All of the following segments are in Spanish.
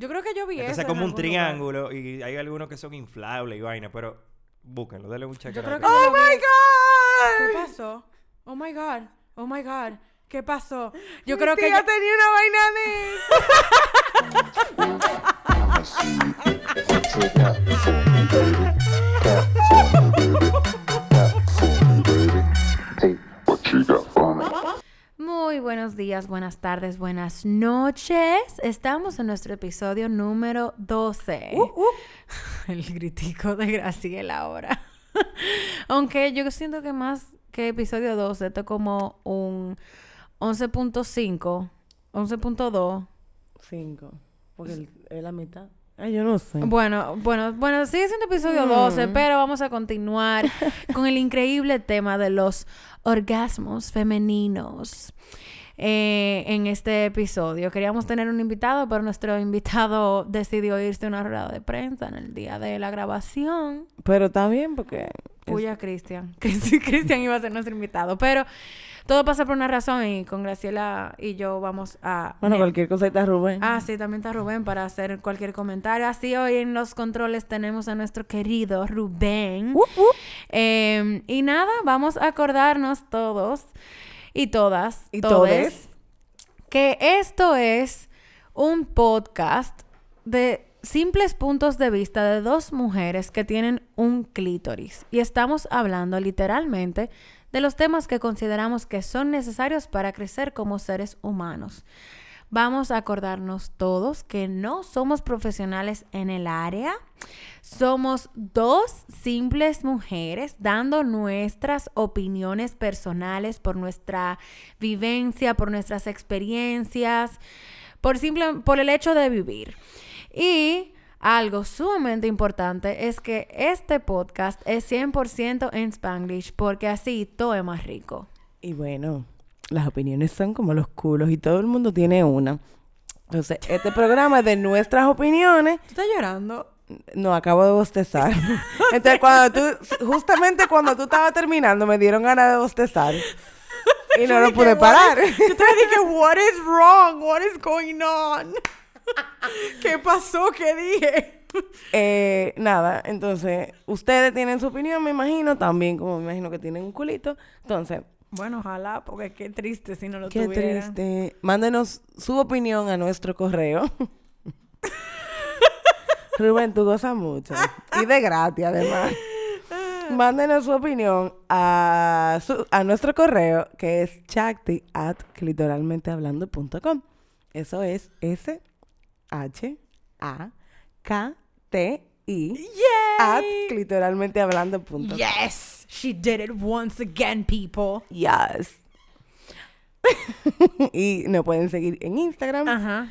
Yo creo que yo vi Entonces eso es como en un algún lugar. triángulo y hay algunos que son inflables y vaina, pero búsquenlo, denle un que yo lo vi. God! ¿Qué pasó? Oh my god. Oh my god. ¿Qué pasó? Yo Mi creo que tía yo- tenía una vaina de Muy buenos días, buenas tardes, buenas noches. Estamos en nuestro episodio número 12. Uh, El gritico de Graciela ahora. Aunque yo siento que más que episodio 12, esto es como un 11.5, 11.2. Cinco. Porque el- es la mitad. Ay, yo no sé. Bueno, bueno, bueno, sigue siendo episodio 12, pero vamos a continuar con el increíble tema de los orgasmos femeninos. eh, en este episodio queríamos tener un invitado, pero nuestro invitado decidió irse a una rueda de prensa en el día de la grabación. Pero está bien porque... es- Puya, Cristian. Cristi- Cristian iba a ser nuestro invitado, pero todo pasa por una razón y con Graciela y yo vamos a... Bueno, cualquier cosita, Rubén. Ah, sí, también está Rubén para hacer cualquier comentario. Así hoy en los controles tenemos a nuestro querido Rubén. Uh, uh. Eh, y nada, vamos a acordarnos todos y todas, Y todes. que esto es un podcast de simples puntos de vista de dos mujeres que tienen un clítoris. Y estamos hablando literalmente de los temas que consideramos que son necesarios para crecer como seres humanos. Vamos a acordarnos todos que no somos profesionales en el área. Somos dos simples mujeres dando nuestras opiniones personales por nuestra vivencia, por nuestras experiencias, por, simple, por el hecho de vivir. Y algo sumamente importante es que este podcast es 100% en Spanglish porque así todo es más rico. Y bueno, las opiniones son como los culos y todo el mundo tiene una. Entonces, este programa es de nuestras opiniones. ¿Tú estás llorando? No, acabo de bostezar. Entonces, cuando tú, justamente cuando tú estabas terminando, me dieron ganas de bostezar. Y no lo pude parar. Yo te dije, what is wrong? What is going on? ¿Qué pasó? ¿Qué dije? Eh, nada, entonces, ustedes tienen su opinión, me imagino, también como me imagino que tienen un culito. Entonces, Bueno, ojalá, porque qué triste si no lo qué tuviera. triste. Mándenos su opinión a nuestro correo. Rubén, tú gozas mucho. Y de gratis, además. Mándenos su opinión a, su- a nuestro correo, que es chakti at clitoralmentehablando.com. Eso es S-H-A-K-T-I at clitoralmentehablando.com. Yes, she did it once again, people. Yes. y nos pueden seguir en Instagram Ajá.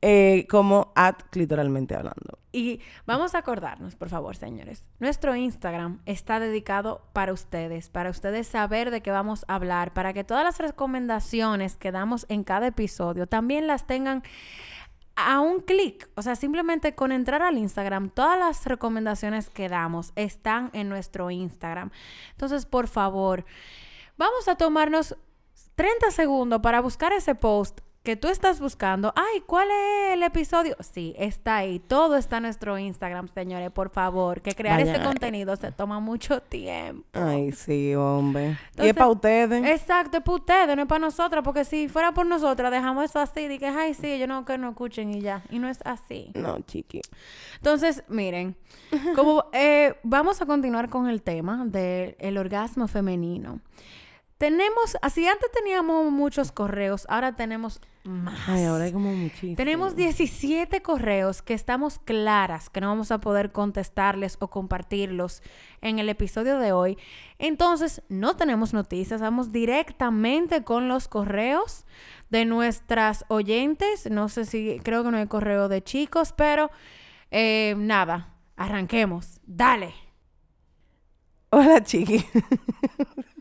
eh, como at clitoralmente hablando. Y vamos a acordarnos, por favor, señores. Nuestro Instagram está dedicado para ustedes, para ustedes saber de qué vamos a hablar, para que todas las recomendaciones que damos en cada episodio también las tengan a un clic. O sea, simplemente con entrar al Instagram, todas las recomendaciones que damos están en nuestro Instagram. Entonces, por favor, vamos a tomarnos 30 segundos para buscar ese post que tú estás buscando. Ay, ¿cuál es el episodio? Sí, está ahí. Todo está en nuestro Instagram, señores, por favor. Que crear este ahí. contenido se toma mucho tiempo. Ay, sí, hombre. y es para ustedes. Exacto, es para ustedes, no es para nosotras, porque si fuera por nosotras, dejamos eso así, de que, ay, sí, yo no que no escuchen y ya. Y no es así. No, chiqui. Entonces, miren, como eh, vamos a continuar con el tema del orgasmo femenino. Tenemos, así antes teníamos muchos correos, ahora tenemos más. Ay, ahora hay como muchísimo. Tenemos 17 correos que estamos claras que no vamos a poder contestarles o compartirlos en el episodio de hoy. Entonces, no tenemos noticias, vamos directamente con los correos de nuestras oyentes. No sé si, creo que no hay correo de chicos, pero eh, nada, arranquemos. Dale. Hola, chiqui.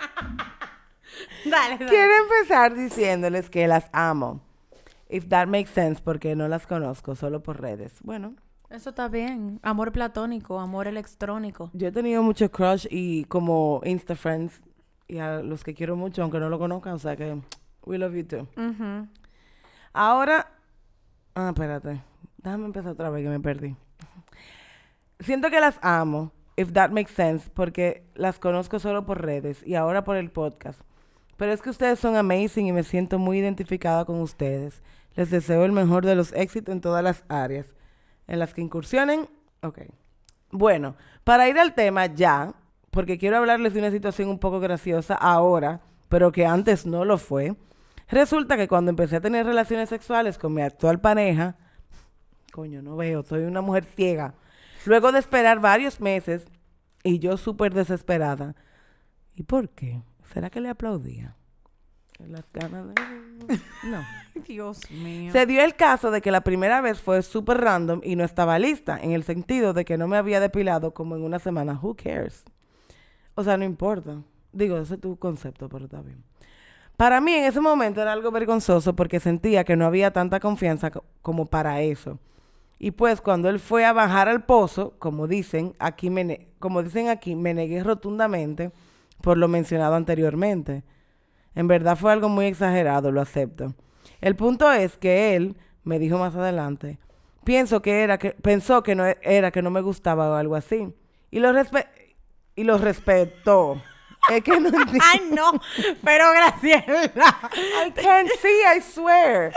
Dale, Quiero empezar diciéndoles que las amo. If that makes sense, porque no las conozco, solo por redes. Bueno, Eso está bien. Amor platónico, amor electrónico. yo he tenido mucho crush y como Insta friends y a los que quiero mucho, aunque no lo conozcan, o sea que we love you too. Ahora, Ah, espérate. Déjame empezar otra vez que me perdí. Siento que las amo, if that makes sense, porque las conozco solo por redes y ahora por el podcast. Pero es que ustedes son amazing y me siento muy identificada con ustedes. Les deseo el mejor de los éxitos en todas las áreas. En las que incursionen, ok. Bueno, para ir al tema ya, porque quiero hablarles de una situación un poco graciosa ahora, pero que antes no lo fue. Resulta que cuando empecé a tener relaciones sexuales con mi actual pareja, coño, no veo, soy una mujer ciega. Luego de esperar varios meses y yo súper desesperada. ¿Y por qué? ¿Será que le aplaudía? Las ganas de... No. Dios mío. Se dio el caso de que la primera vez fue súper random y no estaba lista, en el sentido de que no me había depilado como en una semana. Who cares? O sea, no importa. Digo, ese es tu concepto, pero está bien. Para mí en ese momento era algo vergonzoso porque sentía que no había tanta confianza co- como para eso. Y pues cuando él fue a bajar al pozo, como dicen aquí, me como dicen aquí, me negué rotundamente por lo mencionado anteriormente. En verdad fue algo muy exagerado, lo acepto. El punto es que él me dijo más adelante, pienso que era que pensó que no e- era que no me gustaba o algo así. Y lo respe- y lo respetó. Es que no. Ay, no. Pero Graciela. I can't see, I swear.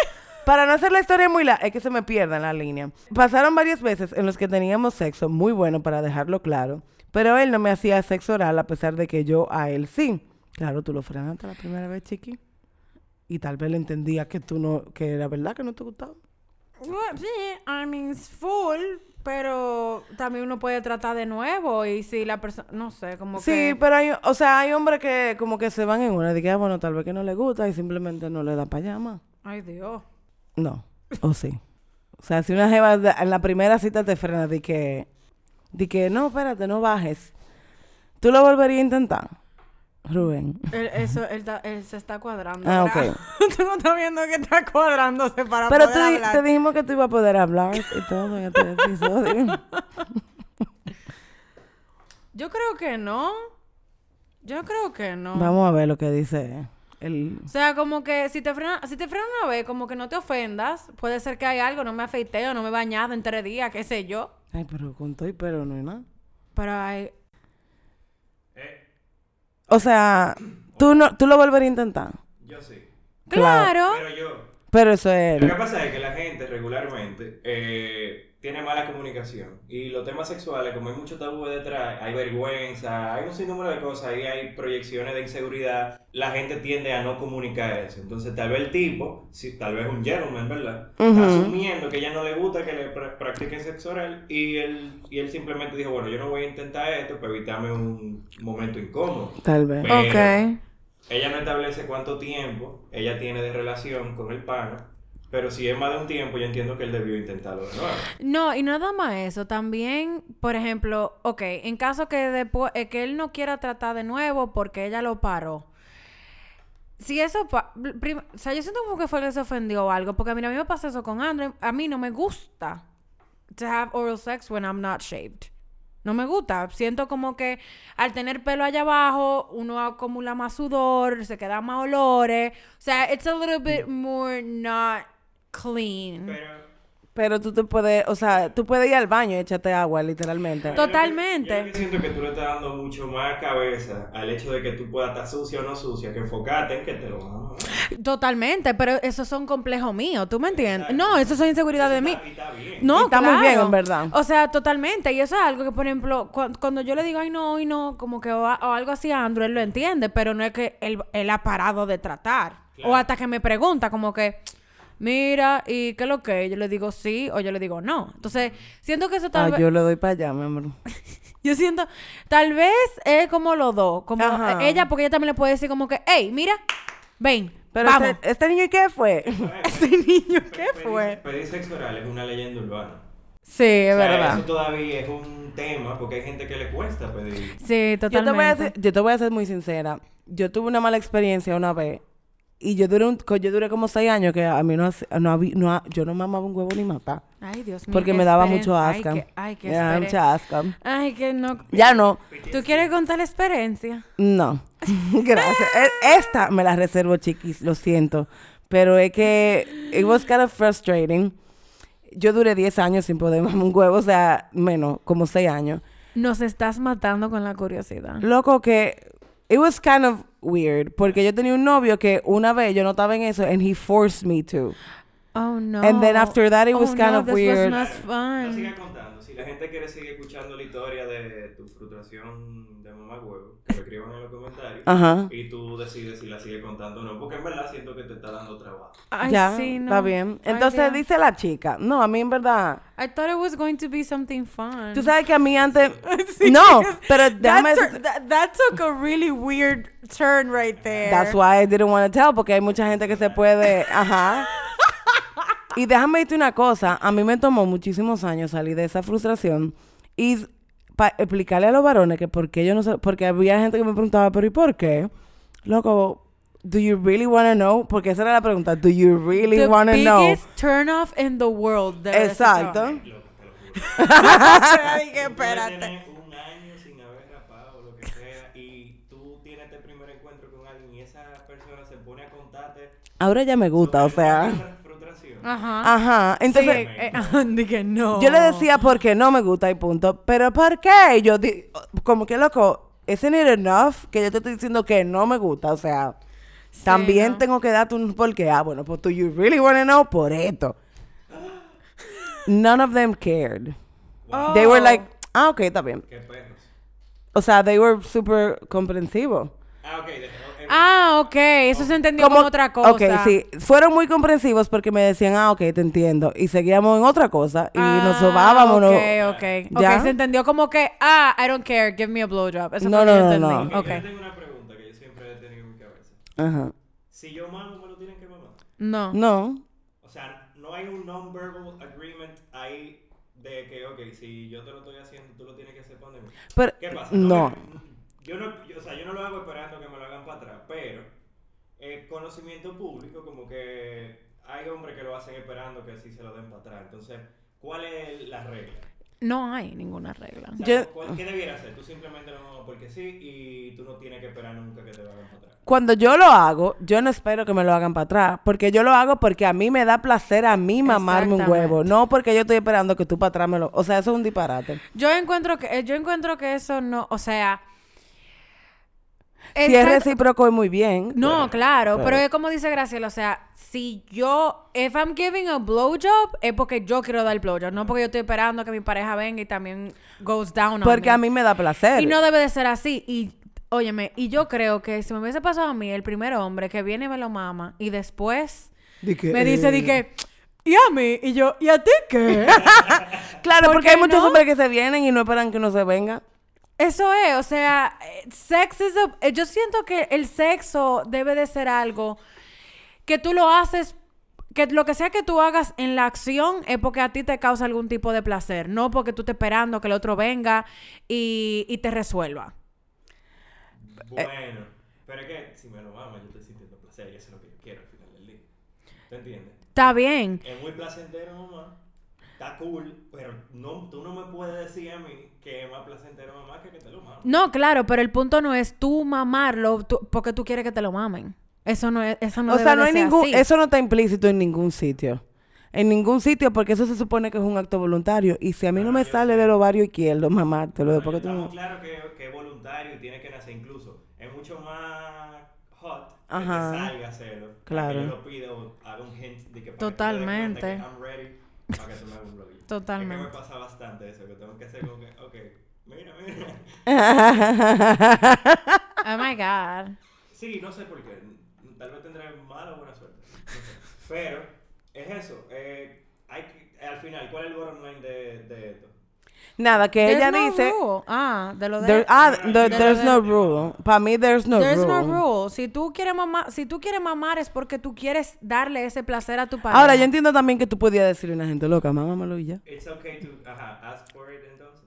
Para no hacer la historia muy larga, es que se me pierda en la línea. Pasaron varias veces en los que teníamos sexo muy bueno para dejarlo claro, pero él no me hacía sexo oral a pesar de que yo a él sí. Claro, tú lo frenaste la primera vez, chiqui. Y tal vez le entendía que tú no, que era verdad que no te gustaba. Well, sí, I mean, it's full, pero también uno puede tratar de nuevo y si la persona, no sé, como Sí, que... pero hay, o sea, hay hombres que como que se van en una, de que, ah, bueno, tal vez que no le gusta y simplemente no le da para allá más. Ay, Dios. No, o sí. O sea, si una jeva en la primera cita te frena de que, de que no, espérate, no bajes. ¿Tú lo volverías a intentar? Rubén. Él, eso, él, se está cuadrando. Ah, ¿verdad? Tú no estás viendo que está cuadrándose para Pero poder te, di- hablar. te dijimos que tú ibas a poder hablar y todo en este episodio. Yo creo que no. Yo creo que no. Vamos a ver lo que dice el... O sea, como que si te frena, si te frena una vez, como que no te ofendas. Puede ser que hay algo, no me afeité o no me he bañado en tres días, qué sé yo. Ay, pero con todo y pero no hay nada. Pero hay... O sea, tú no, tú lo volverías a intentar. Yo sí. Claro. ¡Claro! Pero yo. Pero eso es Lo que pasa es que la gente regularmente eh, tiene mala comunicación. Y los temas sexuales, como hay mucho tabú detrás, hay vergüenza, hay un sinnúmero de cosas, ahí hay proyecciones de inseguridad, la gente tiende a no comunicar eso. Entonces, tal vez el tipo, si, tal vez un gentleman, ¿verdad? Está asumiendo que a ella no le gusta que le pra- practiquen sexo oral y él, y él simplemente dijo, bueno, yo no voy a intentar esto para evitarme un momento incómodo. Tal vez. Pero- Ok. Ella no establece cuánto tiempo ella tiene de relación con el pana, pero si es más de un tiempo, yo entiendo que él debió intentarlo de nuevo. No, y nada más eso. También, por ejemplo, ok, en caso que después, eh, que él no quiera tratar de nuevo porque ella lo paró. Si eso, pa- o sea, yo siento como que fue que se ofendió o algo, porque mira, a mí me pasa eso con Andrew. A mí no me gusta to have oral sex when I'm not shaved. No me gusta. Siento como que al tener pelo allá abajo, uno acumula más sudor, se quedan más olores. O sea, it's a little bit more not clean. Pero Pero tú te puedes, o sea, tú puedes ir al baño y echarte agua, literalmente. To- Totalmente. Yo siento que tú le estás dando mucho más cabeza al hecho de que tú puedas estar sucia o no sucia, que enfocarte en que te lo van a dar. Totalmente, pero esos son complejos míos, ¿tú me entiendes? No, eso son inseguridades de mí. Y está bien. No, Y está muy claro. bien, en verdad. O sea, totalmente. Y eso es algo que, por ejemplo, cu- cuando yo le digo, ay, no, ay, no, como que o, algo así a Andrew, él lo entiende, pero no es que él, él ha parado de tratar. Claro. O hasta que me pregunta, como que, mira, ¿y qué es lo que? Yo le digo sí o yo le digo no. Entonces, siento que eso tal Ah, vez. yo le doy para allá, mi amor. Yo siento, tal vez es como los dos. Como Ajá. ella, porque ella también le puede decir, como que, hey, mira, ven, Pero vamos. este, este niño, ¿y qué fue? Este niño, ¿qué Pedir- fue? Pedir sexo oral es una leyenda urbana. Sí, es O sea, verdad. Eso todavía es un tema porque hay gente que le cuesta pedir. Sí, Yo te, voy a totalmente. ser, yo te voy a ser muy sincera. Yo tuve una mala experiencia una vez. Y yo duré, un, yo duré como seis años que a mí no, no, había, no yo no mamaba un huevo ni matar. Ay, Dios mío. Porque me daba mucho Ay, asca. que- Ay, que Me daba mucha asca. Ay, que no. Ya no. ¿Tú quieres contar la experiencia? No. Gracias. E- Esta me la reservo, chiquis. Lo siento. Pero es que it was kind of frustrating. yo duré 10 años sin poder mamar un huevo, o sea, menos, como 6 años. Nos estás matando con la curiosidad. Loco que it was kind of weird porque yo tenía un novio que una vez yo no estaba en eso and he forced me to. Oh no. And then after that, it was Oh, kind no, of this weird. Was not No fun. siga contando. Si la gente quiere seguir escuchando la historia de tu frustración de mamá huevo, que lo escriban en los comentarios. Ajá. Y tú decides si la sigues contando o no. Porque en verdad siento que te está dando trabajo. Ay, ya, sí, no. está bien. Ay, Entonces Dios. dice la chica, no, a mí en verdad, I thought it was going to be something fun. tú sabes que a mí antes, Sí, no, pero déjame, that, that, that took a really weird turn right there. that's why I didn't want to tell, porque hay mucha gente que se puede, ajá. Y déjame decirte una cosa, a mí me tomó muchísimos años salir de esa frustración y para explicarle a los varones que por qué yo no sé, porque había gente que me preguntaba, pero ¿y por qué? Loco, do you really want to know? Porque esa era la pregunta, do you really The want to know? biggest turn off in the world. de Exacto. ese Loco, te lo juro. Ay, que espérate. tener un año sin haber rapado o lo que sea y tú tienes este primer encuentro con alguien y esa persona se pone a contarte Ahora ya me gusta, o sea. Ajá. Ajá, entonces Sí, eh, dije no. yo le decía porque no me gusta y punto. Pero ¿por qué? Yo di- como que loco, isn't it enough que yo te estoy diciendo que no me gusta? O sea, también no. tengo que darte un porqué. Ah, bueno, pues do you really want to know por esto. None of them cared. They were like, ah, ok, está bien. Qué. O sea, they were super comprensivos. Ah, ok. Ah, ok. Eso se entendió como, otra cosa. Ok, sí. Fueron muy comprensivos porque me decían, ah, ok, te entiendo. Y seguíamos en otra cosa. Y nos Ah, sobábamos. ¿no? Ok, ok. ¿Ya? Ok, se entendió como que, ah, I don't care, give me a blowjob. Eso No, fue lo que no, no, entendí. no. Ok, Ok. Yo tengo una pregunta que yo siempre he tenido en mi cabeza. Ajá. Si yo mamo, me lo tienen que mamar. No. No. O sea, no hay un non-verbal agreement ahí de que, ok, si yo te lo estoy haciendo, tú lo tienes que hacer para mí. Pero, ¿Qué pasa? no. me- yo no, yo- o sea, yo no lo hago esperando que me lo para atrás, pero el conocimiento público, como que hay hombres que lo hacen esperando que sí se lo den para atrás. Entonces, ¿cuál es la regla? No hay ninguna regla. O sea, Yo- ¿cuál- ¿Qué debiera hacer? Tú simplemente lo mamas porque sí y tú no tienes que esperar nunca que te lo hagan para atrás. Cuando yo lo hago, yo no espero que me lo hagan para atrás. Porque yo lo hago porque a mí me da placer a mí mamarme un huevo. No porque yo estoy esperando que tú para atrás me lo... O sea, eso es un disparate. Yo encuentro que, yo encuentro que eso no, o sea. Si es recíproco, es muy bien. No, claro, Pero- pero es como dice Graciela, o sea, si yo, if I'm giving a blowjob, es porque yo quiero dar el blowjob, no porque yo estoy esperando que mi pareja venga y también goes down on Porque me. a mí me da placer. Y no debe de ser así. Y, óyeme, y yo creo que si me hubiese pasado a mí, el primer hombre que viene y me lo mama, y después Di que, me dice, eh, di que, ¿y a mí? Y yo, ¿y a ti qué? Claro, ¿Por porque qué hay muchos no? hombres que se vienen y no esperan que uno se venga. Eso es, o sea, eh, sex is a- eh, yo siento que el sexo debe de ser algo que tú lo haces, que lo que sea que tú hagas en la acción es porque a ti te causa algún tipo de placer, no porque tú estés esperando que el otro venga y, y te resuelva. Eh. Bueno, pero es que si me lo mama, yo estoy sintiendo placer y eso es lo que yo quiero al final del día. ¿Te entiendes? Está bien. Es muy placentero, mamá. Está cool, pero no, tú no me puedes decir a mí que es más placentero, mamá, que que te lo mamo. No, claro, pero el punto no es tú mamarlo tú- porque tú quieres que te lo mamen. Eso no es, eso no o debe sea, no de hay ser ningún... así. Eso no está implícito en ningún sitio. En ningún sitio, porque eso se supone que es un acto voluntario. Y si a mí no Ah, me yo sale del ovario izquierdo, mamártelo. Bueno, Después que tú estamos no- claro que, que es voluntario y tiene que nacer incluso. Es mucho más hot que Ajá. te salga a hacerlo. a Claro. Que yo lo pida o haga un hint de que para Totalmente. Que te dé cuenta que I'm ready para que tú me hagas un. Totalmente. Es que me pasa bastante eso, que tengo que hacer como que, ok, mira, mira. Oh my God. Sí, no sé por qué. Tal vez tendré mala o buena suerte. No sé. Pero es eso. Eh, hay que- al final, ¿cuál es el bottom line de, de esto? Nada, que There's ella no dice... rule. Ah, de lo de... There- ah, de there- lo there's de- no rule. Para mí, there's no There's rule. no rule. Si tú quieres mamar, si tú quieres mamar es porque tú quieres darle ese placer a tu pareja. Ahora, yo entiendo también que tú podías decirle a una gente loca, mámamelo y ya. It's okay to ajá, ask for it entonces.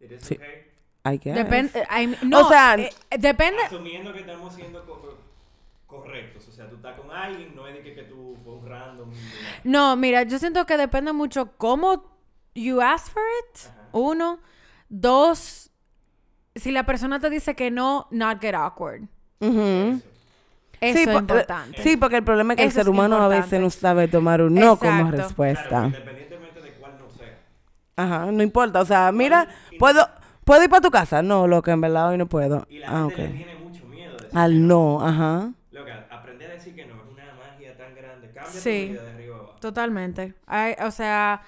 It is Sí. okay. Hay que Depende, I- no, O sea, eh, depende. Asumiendo que estamos siendo co- correctos. O sea, tú estás con alguien, no es de que, que tú fue un random. No, mira, yo siento que depende mucho cómo you ask for it. Uno, dos, si la persona te dice que no, not get awkward. Eso. Eso sí, es po- importante. Sí, porque el problema es que Eso el ser humano a veces no sabe tomar un no como respuesta. Claro, independientemente de cuál no sea. Ajá, no importa. O sea, mira, ¿puedo, ¿puedo ir para tu casa? No, loca, en verdad hoy no puedo. Y la Ah, gente le tiene mucho miedo de Al no, ajá. Loca, aprender a decir que no es una magia tan grande. Cambia Sí. tu vida de arriba abajo. Totalmente. Hay- o sea,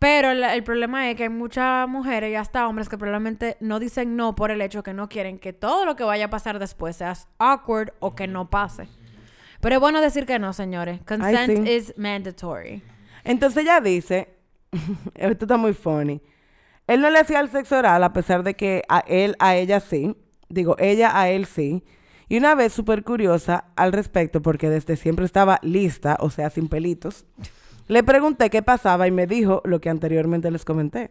pero el problema es que hay muchas mujeres y hasta hombres que probablemente no dicen no por el hecho que no quieren que todo lo que vaya a pasar después sea awkward o que no pase. Pero es bueno decir que no, señores. Consent is mandatory. Entonces ella dice, esto está muy funny. Él no le hacía el sexo oral a pesar de que a él, a ella sí. Digo, ella a él sí. Y una vez súper curiosa al respecto, porque desde siempre estaba lista, o sea, sin pelitos, le pregunté qué pasaba y me dijo lo que anteriormente les comenté.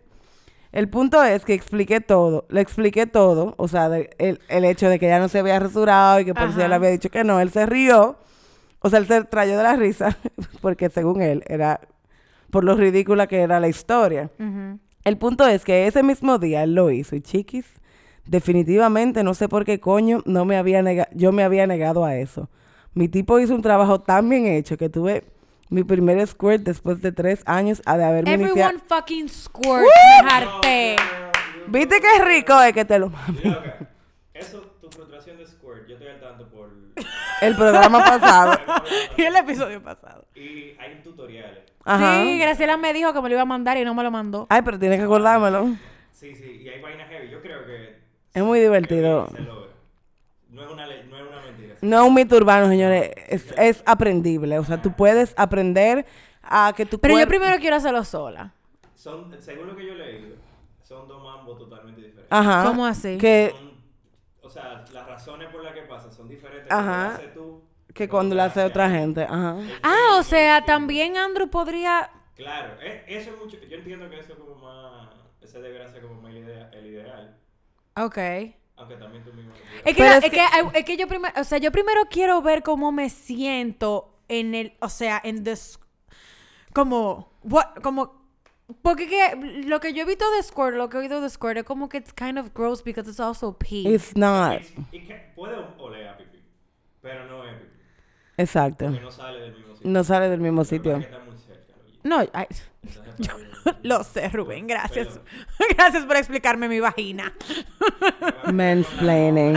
El punto es que expliqué todo, le expliqué todo, o sea, de- el, el hecho de que ya no se había rasurado y que por ya le había dicho que no, él se rió, o sea, él se trayó de la risa, porque según él era por lo ridícula que era la historia. El punto es que ese mismo día él lo hizo y chiquis, definitivamente no sé por qué coño no me había nega- yo me había negado a eso. Mi tipo hizo un trabajo tan bien hecho que tuve mi primer squirt después de tres años a de haberme iniciado. Everyone fucking squirt. Me harté. ¿Viste qué rico es que te lo mame? Loca, eso, tu frustración de Squirt, yo estoy al tanto por... El programa pasado. Y el episodio pasado. y hay tutoriales. Ajá. Sí, Graciela me dijo que me lo iba a mandar y no me lo mandó. Ay, pero tienes que acordármelo. Sí, sí, y hay vainas heavy. Yo creo que... Es muy divertido. que se logra. No es una, le- no es una mentira. No es un mito urbano, señores. Es, es aprendible. O sea, tú puedes aprender a que tu Pero yo primero quiero hacerlo sola. Son, según lo que yo he leído, son dos mambos totalmente diferentes. Ajá. ¿Cómo así? Que, Son- o sea, las razones por las que pasa son diferentes Ajá. cuando lo haces tú que cuando lo hace otra gente. Ajá. Ah, o sea, también Andrew podría... Claro, e- eso es mucho. Yo entiendo que eso es como más. Ese debería ser como más el ideal. Ok. Aunque también tú mismo. Es que, la- es es, que- que, es que yo primero, o sea, yo primero quiero ver cómo me siento en el, o sea, en this, como, what, como, porque que lo que yo he visto de Squirt, lo que he oído de Squirt es como que it's kind of gross because it's also pee. It's not. It's- y que puede oler a pipí, pero no es pipí. Exacto. Porque no sale del mismo sitio. No sale del mismo sitio. está muy cerca, no, ay, Entonces, yo para- lo sé, Rubén, gracias. Pero- gracias por explicarme mi vagina. Mansplaining.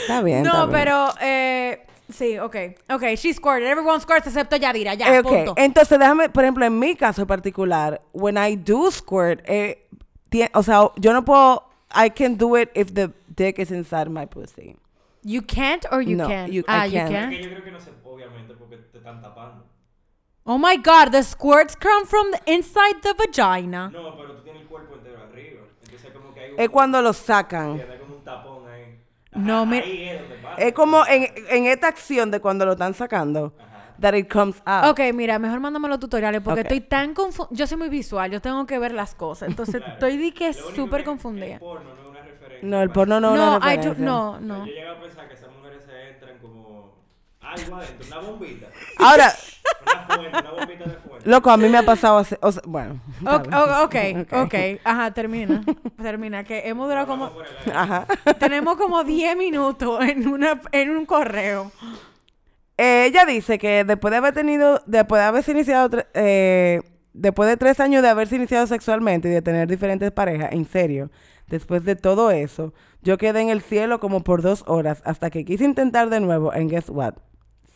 Está bien. está No, bien. pero, eh, sí, ok, ok, she squirted, everyone squirts excepto Yadira, ya, Eh, punto. entonces déjame, por ejemplo, en mi caso particular, when I do squirt, eh, o sea, yo no puedo, I can do it if the dick is inside my pussy. You can't or you No, can? you- I ah, you can't. can. Es que yo creo que no sé, obviamente, porque te están tapando. Oh my god, the squirts come from the inside the vagina. No, pero tú tienes el cuerpo entero arriba. Entonces, como que hay un. Es cuando lo sacan. Tiene como un tapón ahí. No, Ajá, me- Ahí es donde pasa. Es como en, en esta acción de cuando lo están sacando, that it comes out. Ok, mira, mejor mándame los tutoriales porque Ok. estoy tan confundida. Yo soy muy visual, yo tengo que ver las cosas. Entonces Claro. estoy di que súper confundida. El porno no es una referencia. No, el porno no es No, una I do- referencia. no, Yo no. he llegado a pensar que esas mujeres se entran como algo adentro, una bombita. Ahora, Una fuente, una bombita de fuente. loco, a mí me ha pasado hace, o sea, bueno. Ok, está bien. o- ok, ok. Ajá, termina. Termina, que hemos durado como... Ajá. Tenemos como 10 minutos en, una, en un correo. Eh, ella dice que después de haber tenido, después de haberse iniciado, eh, después de tres años de haberse iniciado sexualmente y de tener diferentes parejas, en serio, después de todo eso, yo quedé en el cielo como por dos horas hasta que quise intentar de nuevo, and guess what?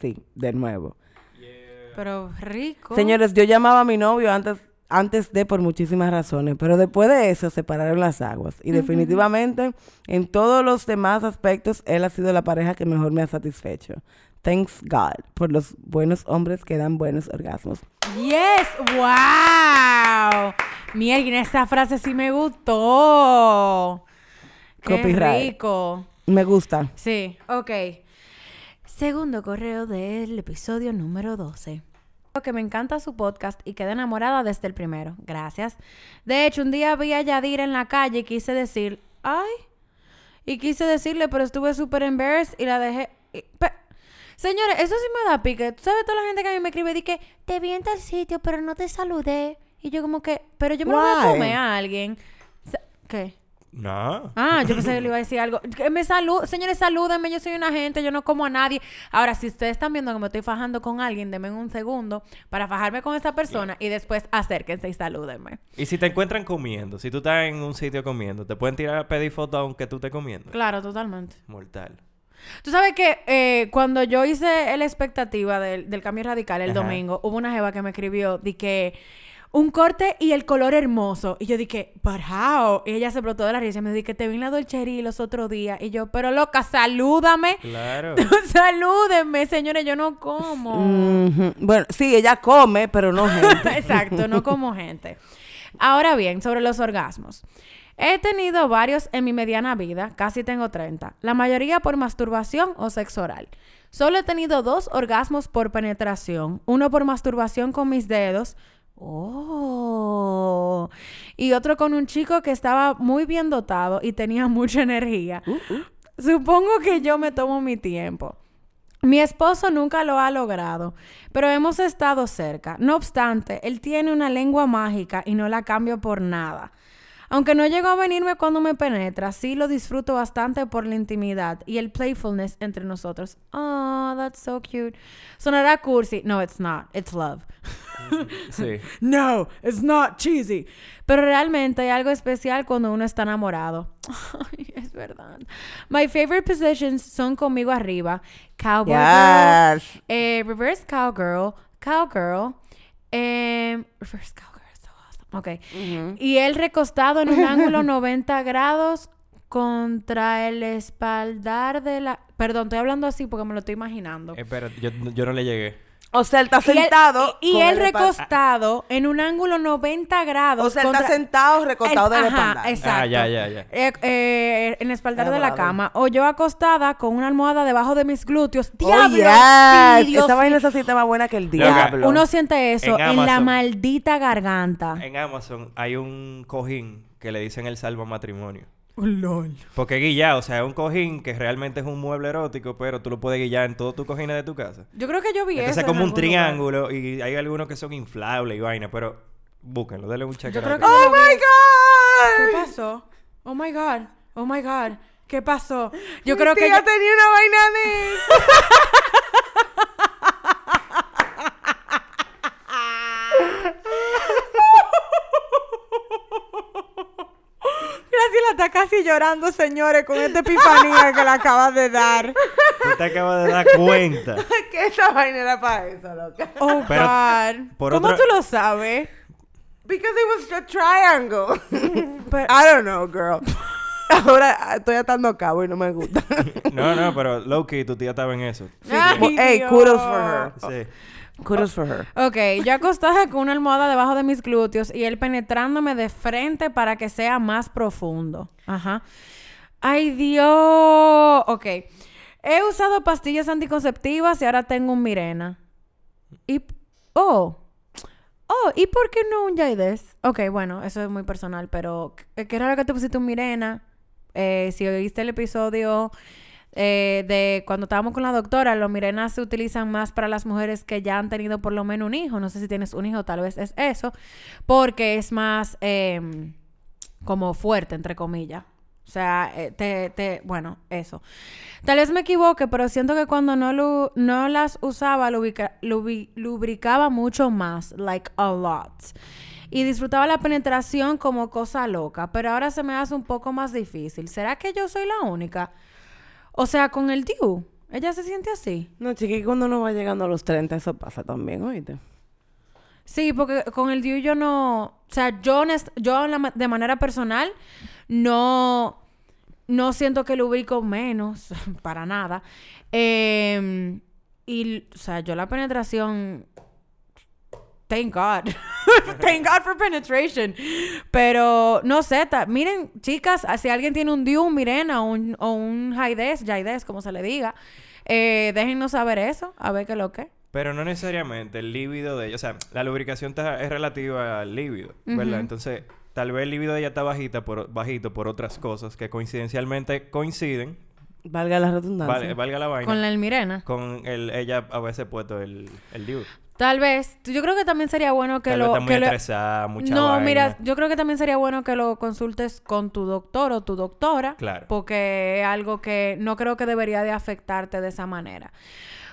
Sí, de nuevo. Yeah. Pero rico. Señores, yo llamaba a mi novio antes, antes de por muchísimas razones, pero después de eso separaron las aguas. Y definitivamente, en todos los demás aspectos, él ha sido la pareja que mejor me ha satisfecho. Thanks God por los buenos hombres que dan buenos orgasmos. Yes, wow. Mierda, esa frase sí me gustó. Qué Copyright. rico. Me gusta. Sí, ok. Segundo correo del episodio número 12. Que me encanta su podcast y quedé enamorada desde el primero. Gracias. De hecho, un día vi a Yadira en la calle y quise decir, ay. Y quise decirle, pero estuve súper embarrassed y la dejé. y- Señores, eso sí me da pique. ¿Tú sabes toda la gente que a mí me escribe? Di que te vi en tal sitio, pero no te saludé. Y yo como que, pero yo me lo voy a comer a alguien. ¿Qué? No. Ah, yo pensé que le iba a decir algo. Que me salud, señores, salúdenme, yo soy una gente, yo no como a nadie. Ahora, si ustedes están viendo que me estoy fajando con alguien, denme un segundo para fajarme con esa persona y después acérquense y salúdenme. Y si te encuentran comiendo, si tú estás en un sitio comiendo, te pueden tirar a pedir foto aunque tú estés comiendo. Claro, totalmente. Mortal. Tú sabes que eh, cuando yo hice la expectativa del, del cambio radical el Ajá. domingo, hubo una jeva que me escribió de que un corte y el color hermoso. Y yo dije, but how? Y ella se brotó de la risa y me dijo que te vi en la dolcería los otros días. Y yo, pero loca, salúdame. Claro. Salúdenme, señores, yo no como. Bueno, sí, ella come, pero no gente. Exacto, no como gente. Ahora bien, sobre los orgasmos. He tenido varios en mi mediana vida, casi tengo 30. La mayoría por masturbación o sexo oral. Solo he tenido dos orgasmos por penetración, uno por masturbación con mis dedos. Oh. Y otro con un chico que estaba muy bien dotado y tenía mucha energía. Supongo que yo me tomo mi tiempo. Mi esposo nunca lo ha logrado, pero hemos estado cerca. No obstante, él tiene una lengua mágica y no la cambio por nada. Aunque no llegó a venirme cuando me penetra, sí lo disfruto bastante por la intimidad y el playfulness entre nosotros. Oh, that's so cute. Sonará cursi. No, it's not. It's love. Sí. No, it's not cheesy. Pero realmente hay algo especial cuando uno está enamorado. Ay, es verdad. My favorite positions son conmigo arriba. Cowboy girl, eh, reverse cowgirl, cowgirl, eh, reverse cowgirl, so awesome. Ok. Y él recostado en un ángulo 90 grados contra el espaldar de la... Perdón, estoy hablando así porque me lo estoy imaginando. Espera, yo, yo no le llegué. O sea, él está Y él- sentado. Y, él recostado en un ángulo 90 grados. O sea, él está sentado recostado el- de la espalda. Exacto. Ah, ya, ya, ya. Eh, eh, en el espaldar de la cama. O yo acostada con una almohada debajo de mis glúteos. Oh, ¡Diablo! yes. Sí, Dios Esa vaina se siente más buena que el diablo. Uno siente eso En en, la maldita garganta. En Amazon hay un cojín que le dicen el salvo matrimonio. Oh, lol. Porque es guillado, o sea, es un cojín que realmente es un mueble erótico, pero tú lo puedes guillar en todos tus cojines de tu casa. Yo creo que yo vi Entonces eso es como en un lugar. triángulo y hay algunos que son inflables y vaina, pero búsquenlo, denle un check. Yo a creo la que cosa. yo ¡Oh, my God! ¿Qué pasó? Oh my God. Oh my God. ¿Qué pasó? Yo Mi creo que yo- tenía una vaina de eso. Graciela está casi llorando, señores, con esta epifanía que le acabas de dar. Tú te acabas de dar cuenta. que esa vaina era para eso, loca. Oh, Pero, God. por ¿Cómo otra- tú lo sabes? Because it was a triangle. Pero- I don't know, girl. Ahora estoy atando cabo y no me gusta. No, no, pero Loki, tu tía estaba en eso. Ay, hey, Dios. kudos for her. Sí. Kudos for her. Ok, yo acostada con una almohada debajo de mis glúteos y él penetrándome de frente para que sea más profundo. Ajá. Ay, Dios. Ok. He usado pastillas anticonceptivas y ahora tengo un Mirena. Y... Oh. Oh, ¿y por qué no un Jaides? Ok, bueno, eso es muy personal, pero qué raro que te pusiste un Mirena. Eh, si oíste el episodio eh, de cuando estábamos con la doctora, los Mirenas se utilizan más para las mujeres que ya han tenido por lo menos un hijo. No sé si tienes un hijo, tal vez es eso, porque es más em, como fuerte, entre comillas. O sea, eh, te, te, bueno, eso. Tal vez me equivoque, pero siento que cuando no, no las usaba, lubricaba mucho más, like a lot. Y disfrutaba la penetración como cosa loca, pero ahora se me hace un poco más difícil. ¿Será que yo soy la única? O sea, con el Diu, ella se siente así. No, chiqui, cuando uno va llegando a los 30, eso pasa también, oíste. Sí, porque con el Diu yo no, o sea, yo, yo de manera personal no, no siento que lubrico menos, para nada. Em, y, o sea, yo la penetración, thank God, thank God for penetration. Pero, no sé, ta- miren, chicas, si alguien tiene un Diu, un Mirena o un, o un Jaides, Jaides, como se le diga, eh, déjennos saber eso, a ver qué es lo que. Pero no necesariamente el líbido de ella. O sea, la lubricación está- es relativa al líbido, ¿verdad? Entonces, tal vez el líbido de ella está bajita por, bajito por otras cosas que coincidencialmente coinciden. Valga la redundancia. Vale, valga la vaina. Con la el Mirena. Con el, ella a veces puesto el, el DIU. Tal vez. Yo creo que también sería bueno que Tal vez lo... muy mucha no, vaina. mira, yo creo que también sería bueno que lo consultes con tu doctor o tu doctora. Claro. Porque es algo que no creo que debería de afectarte de esa manera.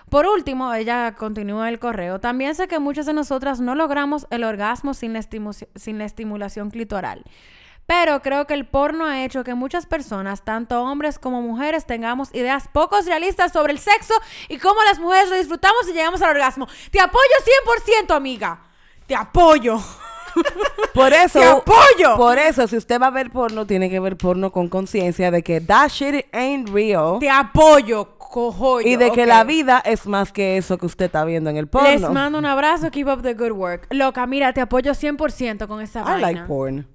Por último, ella continúa el correo. También sé que muchas de nosotras no logramos el orgasmo sin la, sin la estimulación clitoral. Pero creo que el porno ha hecho que muchas personas, tanto hombres como mujeres, tengamos ideas pocos realistas sobre el sexo y cómo las mujeres lo disfrutamos y llegamos al orgasmo. Te apoyo 100%, amiga. Te apoyo. Por eso, ¡Te apoyo! por eso, si usted va a ver porno, tiene que ver porno con conciencia de que that shit ain't real. Te apoyo, cojoyo. Y de que la vida es más que eso que usted está viendo en el porno. Les mando un abrazo. Keep up the good work. Loca, mira, te apoyo 100% con esa I vaina. like porn.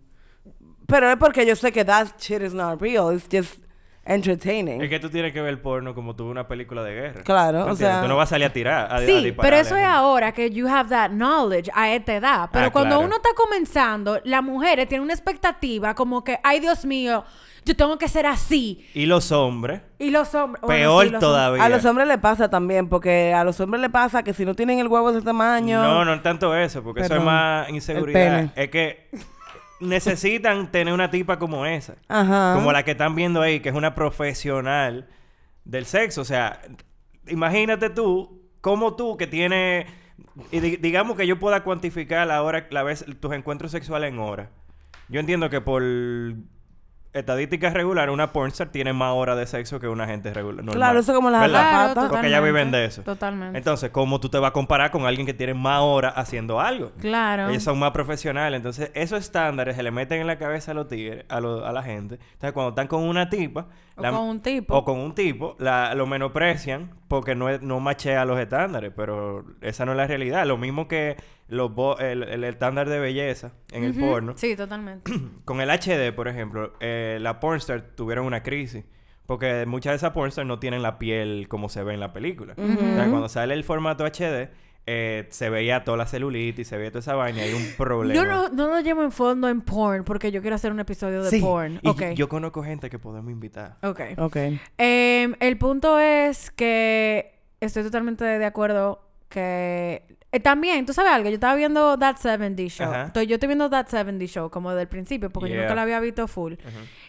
Pero es porque yo sé que that shit is not real. It's just entertaining. Es que tú tienes que ver porno como tú ves una película de guerra. Claro, ¿Me o sea- Tú no vas a salir a tirar, a, a Sí, pero eso es ahora que you have that knowledge a esta edad. Pero Ah, cuando claro. uno está comenzando, las mujeres tienen una expectativa como que, ay Dios mío, yo tengo que ser así. Y los hombres, Y los hombres... bueno, peor sí, los todavía. A los hombres le pasa también, porque a los hombres le pasa que si no tienen el huevo de ese tamaño. No, no tanto eso, porque eso es más El inseguridad. Es que necesitan tener una tipa como esa. Ajá. Como la que están viendo ahí, que es una profesional del sexo. O sea, imagínate tú, como tú que tienes... y di- digamos que yo pueda cuantificar la hora, la vez, tus encuentros sexuales en horas. Yo entiendo que por estadísticas regulares, una pornstar tiene más horas de sexo que una gente regular. normal. Claro, eso como las. Claro, Porque ya viven de eso. Totalmente. Entonces, ¿cómo tú te vas a comparar con alguien que tiene más horas haciendo algo? Claro. Ellos son más profesionales. Entonces, esos estándares se le meten en la cabeza a los tigres, a, lo- a la gente. Entonces, cuando están con una tipa... O con un tipo. O con un tipo, la, lo menosprecian porque no, no machea los estándares. Pero esa no es la realidad. Lo mismo que los bo- el, el estándar de belleza en el porno. Sí, totalmente. Con el HD, por ejemplo, eh, la pornstar tuvieron una crisis. Porque muchas de esas pornstars no tienen la piel como se ve en la película. O sea, cuando sale el formato HD, eh, se veía toda la celulitis, se veía toda esa vaina y hay un problema. Yo no, no lo llevo en fondo en porn porque yo quiero hacer un episodio de Sí, porn. y ok. yo conozco gente que podemos invitar. Ok. Ok. Em, el punto es que estoy totalmente de acuerdo que... eh, también, tú sabes algo, yo estaba viendo That 70 Show. Ajá. Entonces, yo estoy viendo That 70 Show como del principio porque yo nunca la había visto full.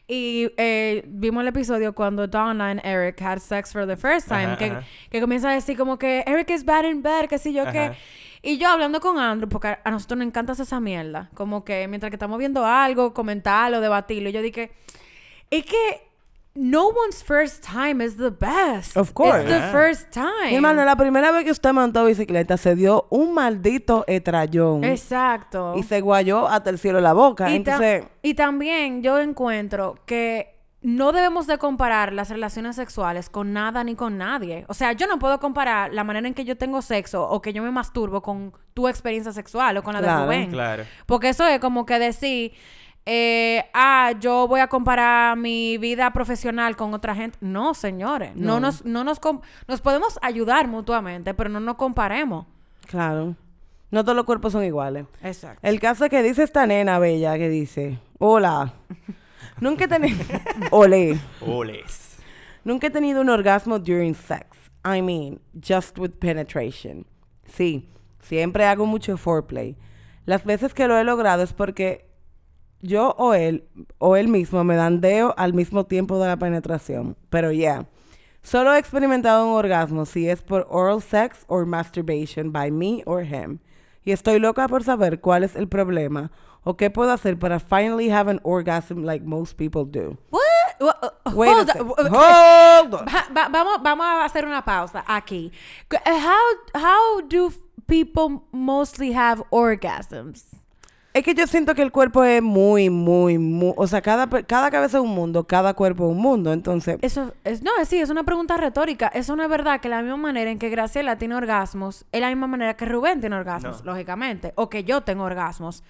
Y eh, vimos el episodio cuando Donna and Eric had sex for the first time. Ajá, que, ajá. que comienza a decir como que Eric is bad in bed, que si yo qué. Ajá. Y yo hablando con Andrew, porque a, a nosotros nos encanta hacer esa mierda. Como que mientras que estamos viendo algo, comentarlo, debatirlo. Y yo dije, es que no one's first time is the best. Of course. It's the first time. Mi hermano, la primera vez que usted montó bicicleta se dio un maldito etrallón. Exacto. Y se guayó hasta el cielo la boca. Y, ta- Entonces, y también yo encuentro que no debemos de comparar las relaciones sexuales con nada ni con nadie. O sea, yo no puedo comparar la manera en que yo tengo sexo o que yo me masturbo con tu experiencia sexual o con la Claro. de Rubén. Claro. Porque eso es como que decir, eh, ah, yo voy a comparar mi vida profesional con otra gente. No, señores. No, No. nos, no nos, nos podemos ayudar mutuamente, pero no nos comparemos. claro. No todos los cuerpos son iguales. Exacto. El caso es que dice esta nena bella que dice, hola, nunca he tenido, ole, Oles. nunca he tenido un orgasmo during sex. I mean, just with penetration. Sí, siempre hago mucho foreplay. Las veces que lo he logrado es porque yo o él, o él mismo me dan deo al mismo tiempo de la penetración. Pero ya, solo he experimentado un orgasmo si es por oral sex or masturbation by me or him. Y estoy loca por saber cuál es el problema o qué puedo hacer para finally have an orgasm like most people do. What? Wha- uh, hold on. Hold on. Va- va- vamos, vamos a hacer una pausa aquí. Uh, How, how do people mostly have orgasms? Es que yo siento que el cuerpo es muy, muy, muy... O sea, cada, cada cabeza es un mundo, cada cuerpo es un mundo. Entonces, Eso es, no, sí, es una pregunta retórica. Eso no es verdad que la misma manera en que Graciela tiene orgasmos es la misma manera que Rubén tiene orgasmos, No. lógicamente. O que yo tengo orgasmos.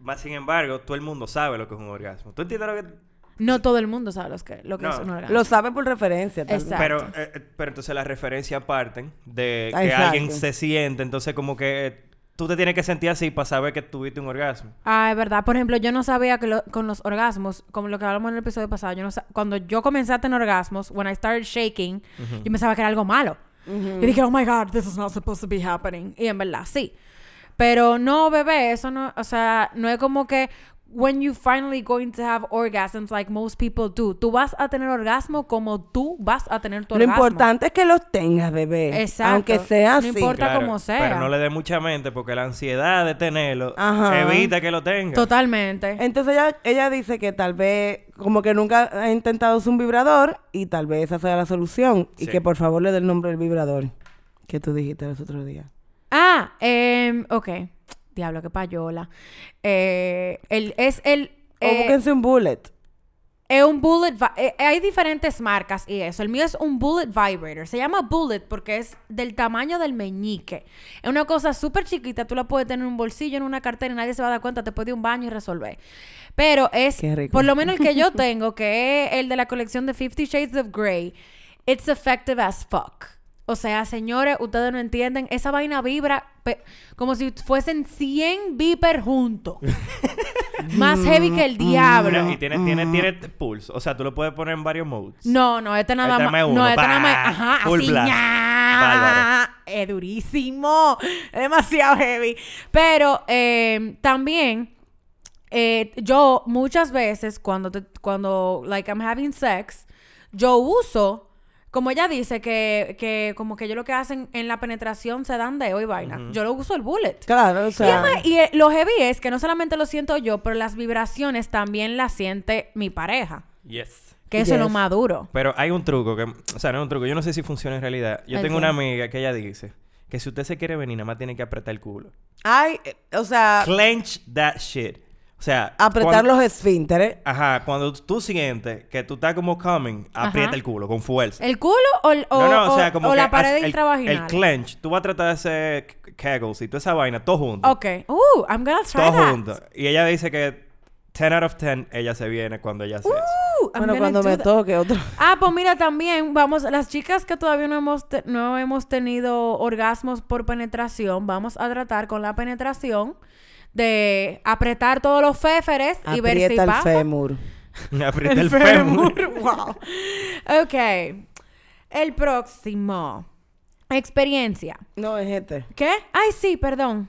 Más sin embargo, todo el mundo sabe lo que es un orgasmo. ¿Tú entiendes lo que...? No todo el mundo sabe los que, lo que No. es un orgasmo. lo sabe por referencia. tal. Exacto. Pero, eh, eh, pero entonces las referencias parten de Ah, que exacto. alguien se siente, entonces como que eh, tú te tienes que sentir así para saber que tuviste un orgasmo. Ah, es verdad. Por ejemplo, yo no sabía que lo- con los orgasmos, como lo que hablamos en el episodio pasado, yo no cuando yo comencé a tener orgasmos, when I started shaking, yo pensaba que era algo malo. Y dije, oh my God, this is not supposed to be happening. Y en verdad, sí. Pero no, bebé, eso no, o sea, no es como que when you finally going to have orgasms like most people do. Tú vas a tener orgasmo como tú vas a tener tu Lo orgasmo. importante es que los tengas, bebé. Exacto. Aunque sea No así. importa. como sea. Pero no le dé mucha mente porque la ansiedad de tenerlo Ajá. evita que lo tenga. Totalmente. Entonces ella, ella dice que tal vez, como que nunca ha intentado un vibrador y tal vez esa sea la solución. Y que por favor le dé el nombre del vibrador que tú dijiste los otros días. Ah, eh, ok. Diablo, qué payola. Eh, el, es el... O eh, búsquense un bullet. Es un bullet. vi- eh, hay diferentes marcas y eso. El mío es un bullet vibrator. Se llama bullet porque es del tamaño del meñique. Es una cosa súper chiquita. Tú la puedes tener en un bolsillo, en una cartera y nadie se va a dar cuenta. Te puede ir a un baño y resolver. Pero es, Qué rico. por lo menos el que yo tengo, que es el de la colección de Fifty Shades of Grey, it's effective as fuck. O sea, señores, ustedes no entienden. Esa vaina vibra como si fuesen 100 beeper juntos. Más heavy que el diablo. Mira, y tiene, tiene, tiene pulso. O sea, tú lo puedes poner en varios modes. No, no, este nada Este más. uno, No, este nada más. Ajá, full así. blast. Es durísimo. Es demasiado heavy. Pero eh, también, eh, yo muchas veces cuando, te- cuando, like, I'm having sex, yo uso. Como ella dice que, que como que ellos lo que hacen en la penetración se dan dedo y vaina. Yo lo uso el bullet. Claro, o Y, sea. además- y, eh, lo heavy es que no solamente lo siento yo, pero las vibraciones también las siente mi pareja. Yes. Que eso es lo más duro. Pero hay un truco que... O sea, no es un truco. Yo no sé si funciona en realidad. Yo ¿El tengo una amiga que ella dice que si usted se quiere venir, nada más tiene que apretar el culo. Ay, eh, o sea, Clench that shit. O sea... apretar cuando- los esfínteres. Ajá, cuando tú sientes que tú estás como coming, aprieta Ajá. el culo con fuerza. ¿El culo o, el- o, no, no, o sea, o- como o que la pared hace- el, intravaginal? el clench, tú vas a tratar de hacer kegels y toda esa vaina, todo junto. Ok. Uh, I'm gonna try Todo that. junto. Y ella dice que 10 out of 10 ella se viene cuando ella hace eso. Uh, I'm Bueno, cuando do me toque otro. Ah, pues mira, también, vamos, las chicas que todavía no hemos, te- no hemos tenido orgasmos por penetración, vamos a tratar con la penetración de apretar todos los féferes y ver si Aprieta el pasa. fémur. Aprieta el, fémur. wow. Ok. El próximo. Experiencia. No, es este. ¿Qué? Ay, sí, perdón.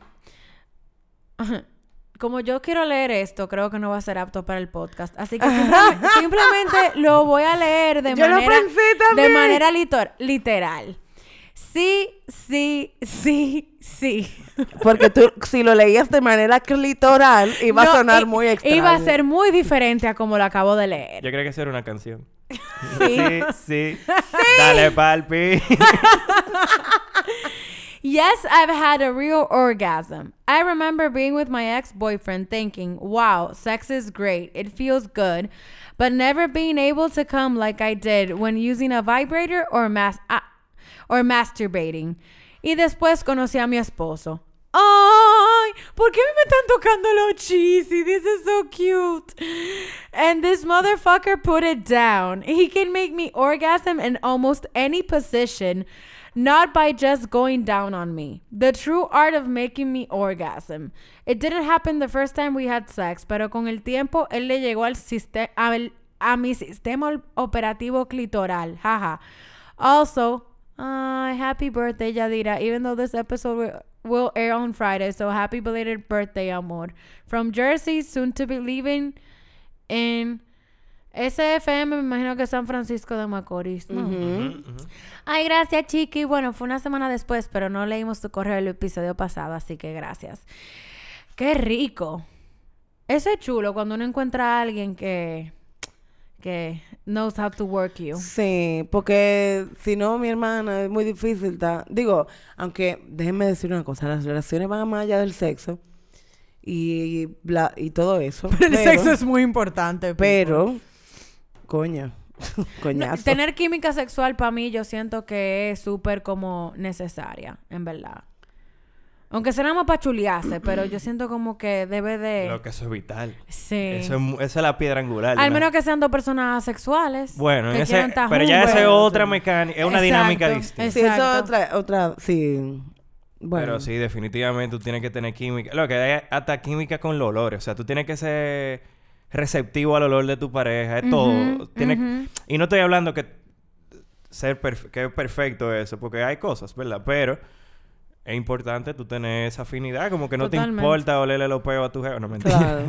Como yo quiero leer esto, creo que no va a ser apto para el podcast. Así que simplemente, simplemente lo voy a leer de Yo lo manera, de manera literal. Sí, sí, sí, sí. Porque tú, si lo leías de manera clitoral, iba No, a sonar i- muy extraño. Iba a ser muy diferente a como lo acabo de leer. Yo creo que eso era una canción. Sí. sí, sí. Dale palpi. Yes, I've had a real orgasm. I remember being with my ex boyfriend thinking, wow, sex is great. It feels good. But never being able to come like I did when using a vibrator or, mas- ah, or masturbating. Y después conocí a mi esposo. ¡Ay! ¿Por qué me están tocando lo cheesy? This is so cute. And this motherfucker put it down. He can make me orgasm in almost any position, not by just going down on me. The true art of making me orgasm. It didn't happen the first time we had sex, pero con el tiempo él le llegó al siste- a, mi sistema operativo clitoral. Jaja. Also, uh, happy birthday, Yadira. Even though this episode will, air on Friday, so happy belated birthday, amor. From Jersey, soon to be leaving in SFM, me imagino que San Francisco de Macorís, ¿no? Ay, gracias, Chiqui. Bueno, fue una semana después, pero no leímos tu correo el episodio pasado, así que gracias. Qué rico. Eso es chulo cuando uno encuentra a alguien que que knows how to work you. Sí, porque si no, mi hermana, es muy difícil. ta- Digo, aunque déjenme decir una cosa, las relaciones van más allá del sexo y, bla- y todo eso. pero, es muy importante. Pero, coño, No, coñazo. tener química sexual para mí yo siento que es súper como necesaria, en verdad. Aunque sea nada más para chulearse, pero yo siento como que debe de... Lo que eso es vital. Sí. Eso es, esa es la piedra angular. Al menos que sean dos personas sexuales. Bueno, que en ese, estar pero ya esa es otra mecánica, es una Exacto, dinámica distinta. Sí, eso es otra, otra, sí. Bueno, Pero sí, definitivamente tú tienes que tener química. Lo que hay hasta química con los olores. O sea, tú tienes que ser receptivo al olor de tu pareja. Es todo. Tienes-. Y no estoy hablando que ser perf- que es perfecto eso, porque hay cosas, ¿verdad? Pero es importante tú tener esa afinidad, como que no te importa olerle los peos a tu jefe. No, mentira. Claro.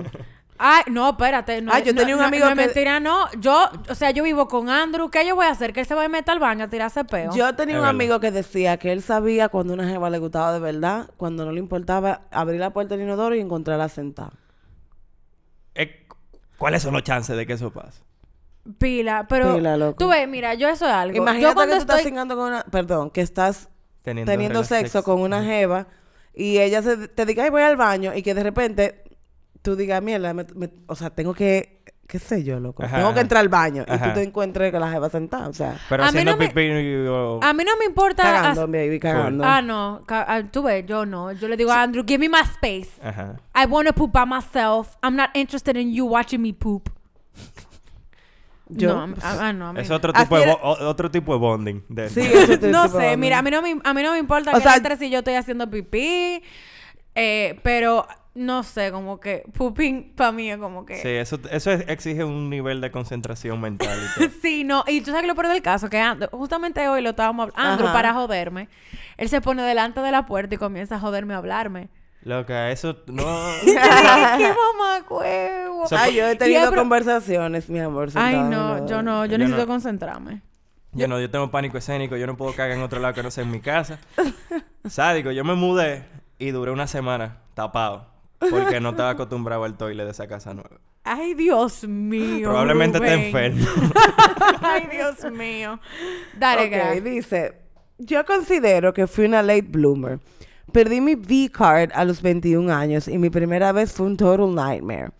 Ay, no, espérate. No, Ah, yo no, tenía un no, amigo no, es que- mentira, no. Yo, o sea, yo vivo con Andrew. ¿Qué yo voy a hacer? Que él se va a meter al baño a tirarse peo. Yo tenía Es un verdad. amigo que decía que él sabía cuando una jeva le gustaba de verdad, cuando no le importaba abrir la puerta del inodoro y encontrarla sentada. Eh, ¿Cuáles son los chances de que eso pase? Pila, pero Pila, loco. tú ves, mira, yo eso es algo. Imagínate yo cuando que tú estás estoy... cingando con una... Perdón, que estás Teniendo, sexo con una jeva y ella se, te diga, ay, voy al baño y que de repente tú digas, mierda, me- me- o sea, tengo que, qué sé yo, loco, Ajá, tengo que entrar al baño y tú te encuentres con la jeva sentada, o sea, Pero A mí haciendo no me- pipí y- o- A mí no me importa... cagando, as- baby, cagando. Ah, no. ca- ah, tú ves, yo no. Yo le digo a Andrew, give me my space. Ajá. I want to poop by myself. I'm not interested in you watching me poop. Yo- No, ah, ah, no. a mí Es otro tipo, de otro tipo de bonding. De Sí, no sé, mira, a mí no me, a mí no me importa O que sea- entre si yo estoy haciendo pipí, eh, pero no sé, como que pooping para mí es como que... Sí, eso, eso es- exige un nivel de concentración mental y todo. Sí, no, y tú sabes que lo peor del caso, que And- justamente hoy lo estábamos hablando, Andrew, Ajá. para joderme, él se pone delante de la puerta y comienza a joderme a hablarme. Loca, eso no... ¡Qué mamá huevo! O sea, Ay, yo he tenido conversaciones, mi amor. Ay, no, yo no, yo Yo necesito no. concentrarme. Yo no, yo tengo pánico escénico, yo no puedo cagar en otro lado que no sea en mi casa. Sádico, yo me mudé y duré una semana tapado porque no estaba acostumbrado al toile de esa casa nueva. Ay, Dios mío. Probablemente esté Rubén. enfermo. Ay, Dios mío. Dale, Ok, Gra. dice, yo considero que fui una late bloomer. Perdí mi V-card a los 21 años y mi primera vez fue un total nightmare.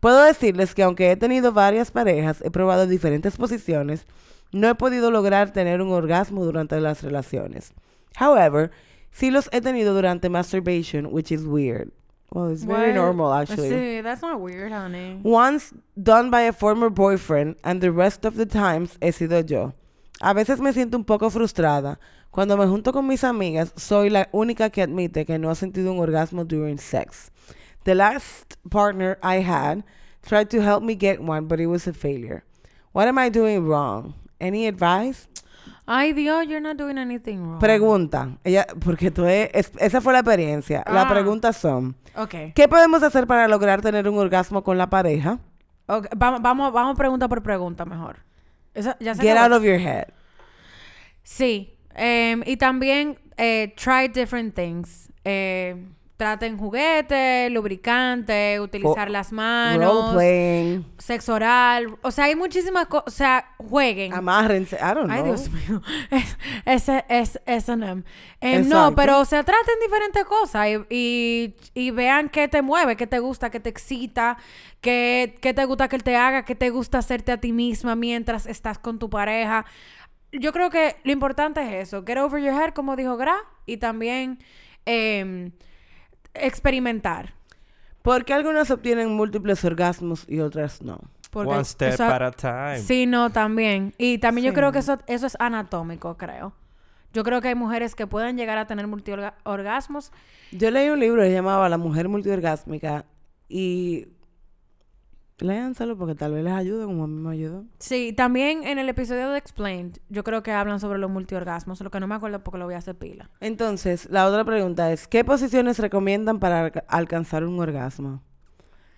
Puedo decirles que aunque he tenido varias parejas, he probado diferentes posiciones, no he podido lograr tener un orgasmo durante las relaciones. However, sí los he tenido durante masturbation, which is weird. Well, it's very What? normal actually. Sí, that's not weird, honey. Once done by a former boyfriend and the rest of the times he sido yo. A veces me siento un poco frustrada. Cuando me junto con mis amigas, soy la única que admite que no ha sentido un orgasmo during sex. The last partner I had tried to help me get one, but it was a failure. What am I doing wrong? Any advice? Ay, Dios, you're not doing anything wrong. Pregunta. Ella, porque tú es, es- esa fue la experiencia. Ah. Las preguntas son: Ok. ¿Qué podemos hacer para lograr tener un orgasmo con la pareja? Ok, Vamos, vamos, vamos pregunta por pregunta mejor. Esa- ya se Get acabó. out of your head. Sí. Em, y también eh, try different things. Eh, traten juguetes, lubricantes, utilizar las manos, sexo oral. O sea, hay muchísimas cosas. O sea, jueguen. Amárrense. I don't know. Ay, Dios mío. Es- Ese es S&M. Em, no, Exacto. pero o sea, traten diferentes cosas y, y, y vean qué te mueve, qué te gusta, qué te excita, qué, qué te gusta que él te haga, qué te gusta hacerte a ti misma mientras estás con tu pareja. Yo creo que lo importante es eso, get over your head, como dijo Gra, y también em, experimentar. ¿Por qué algunas obtienen múltiples orgasmos y otras no? Porque One step eso- at a time. Sí, no, también. Y también yo creo que eso, eso es anatómico, creo. Yo creo que hay mujeres que pueden llegar a tener multiorgasmos. Yo leí un libro que se llamaba La mujer multiorgásmica y léanselo porque tal vez les ayude como a mí me ayudó. Sí, también en el episodio de Explained, yo creo que hablan sobre los multiorgasmos, lo que no me acuerdo porque lo voy a hacer pila. Entonces, la otra pregunta es, ¿qué posiciones recomiendan para alca- alcanzar un orgasmo?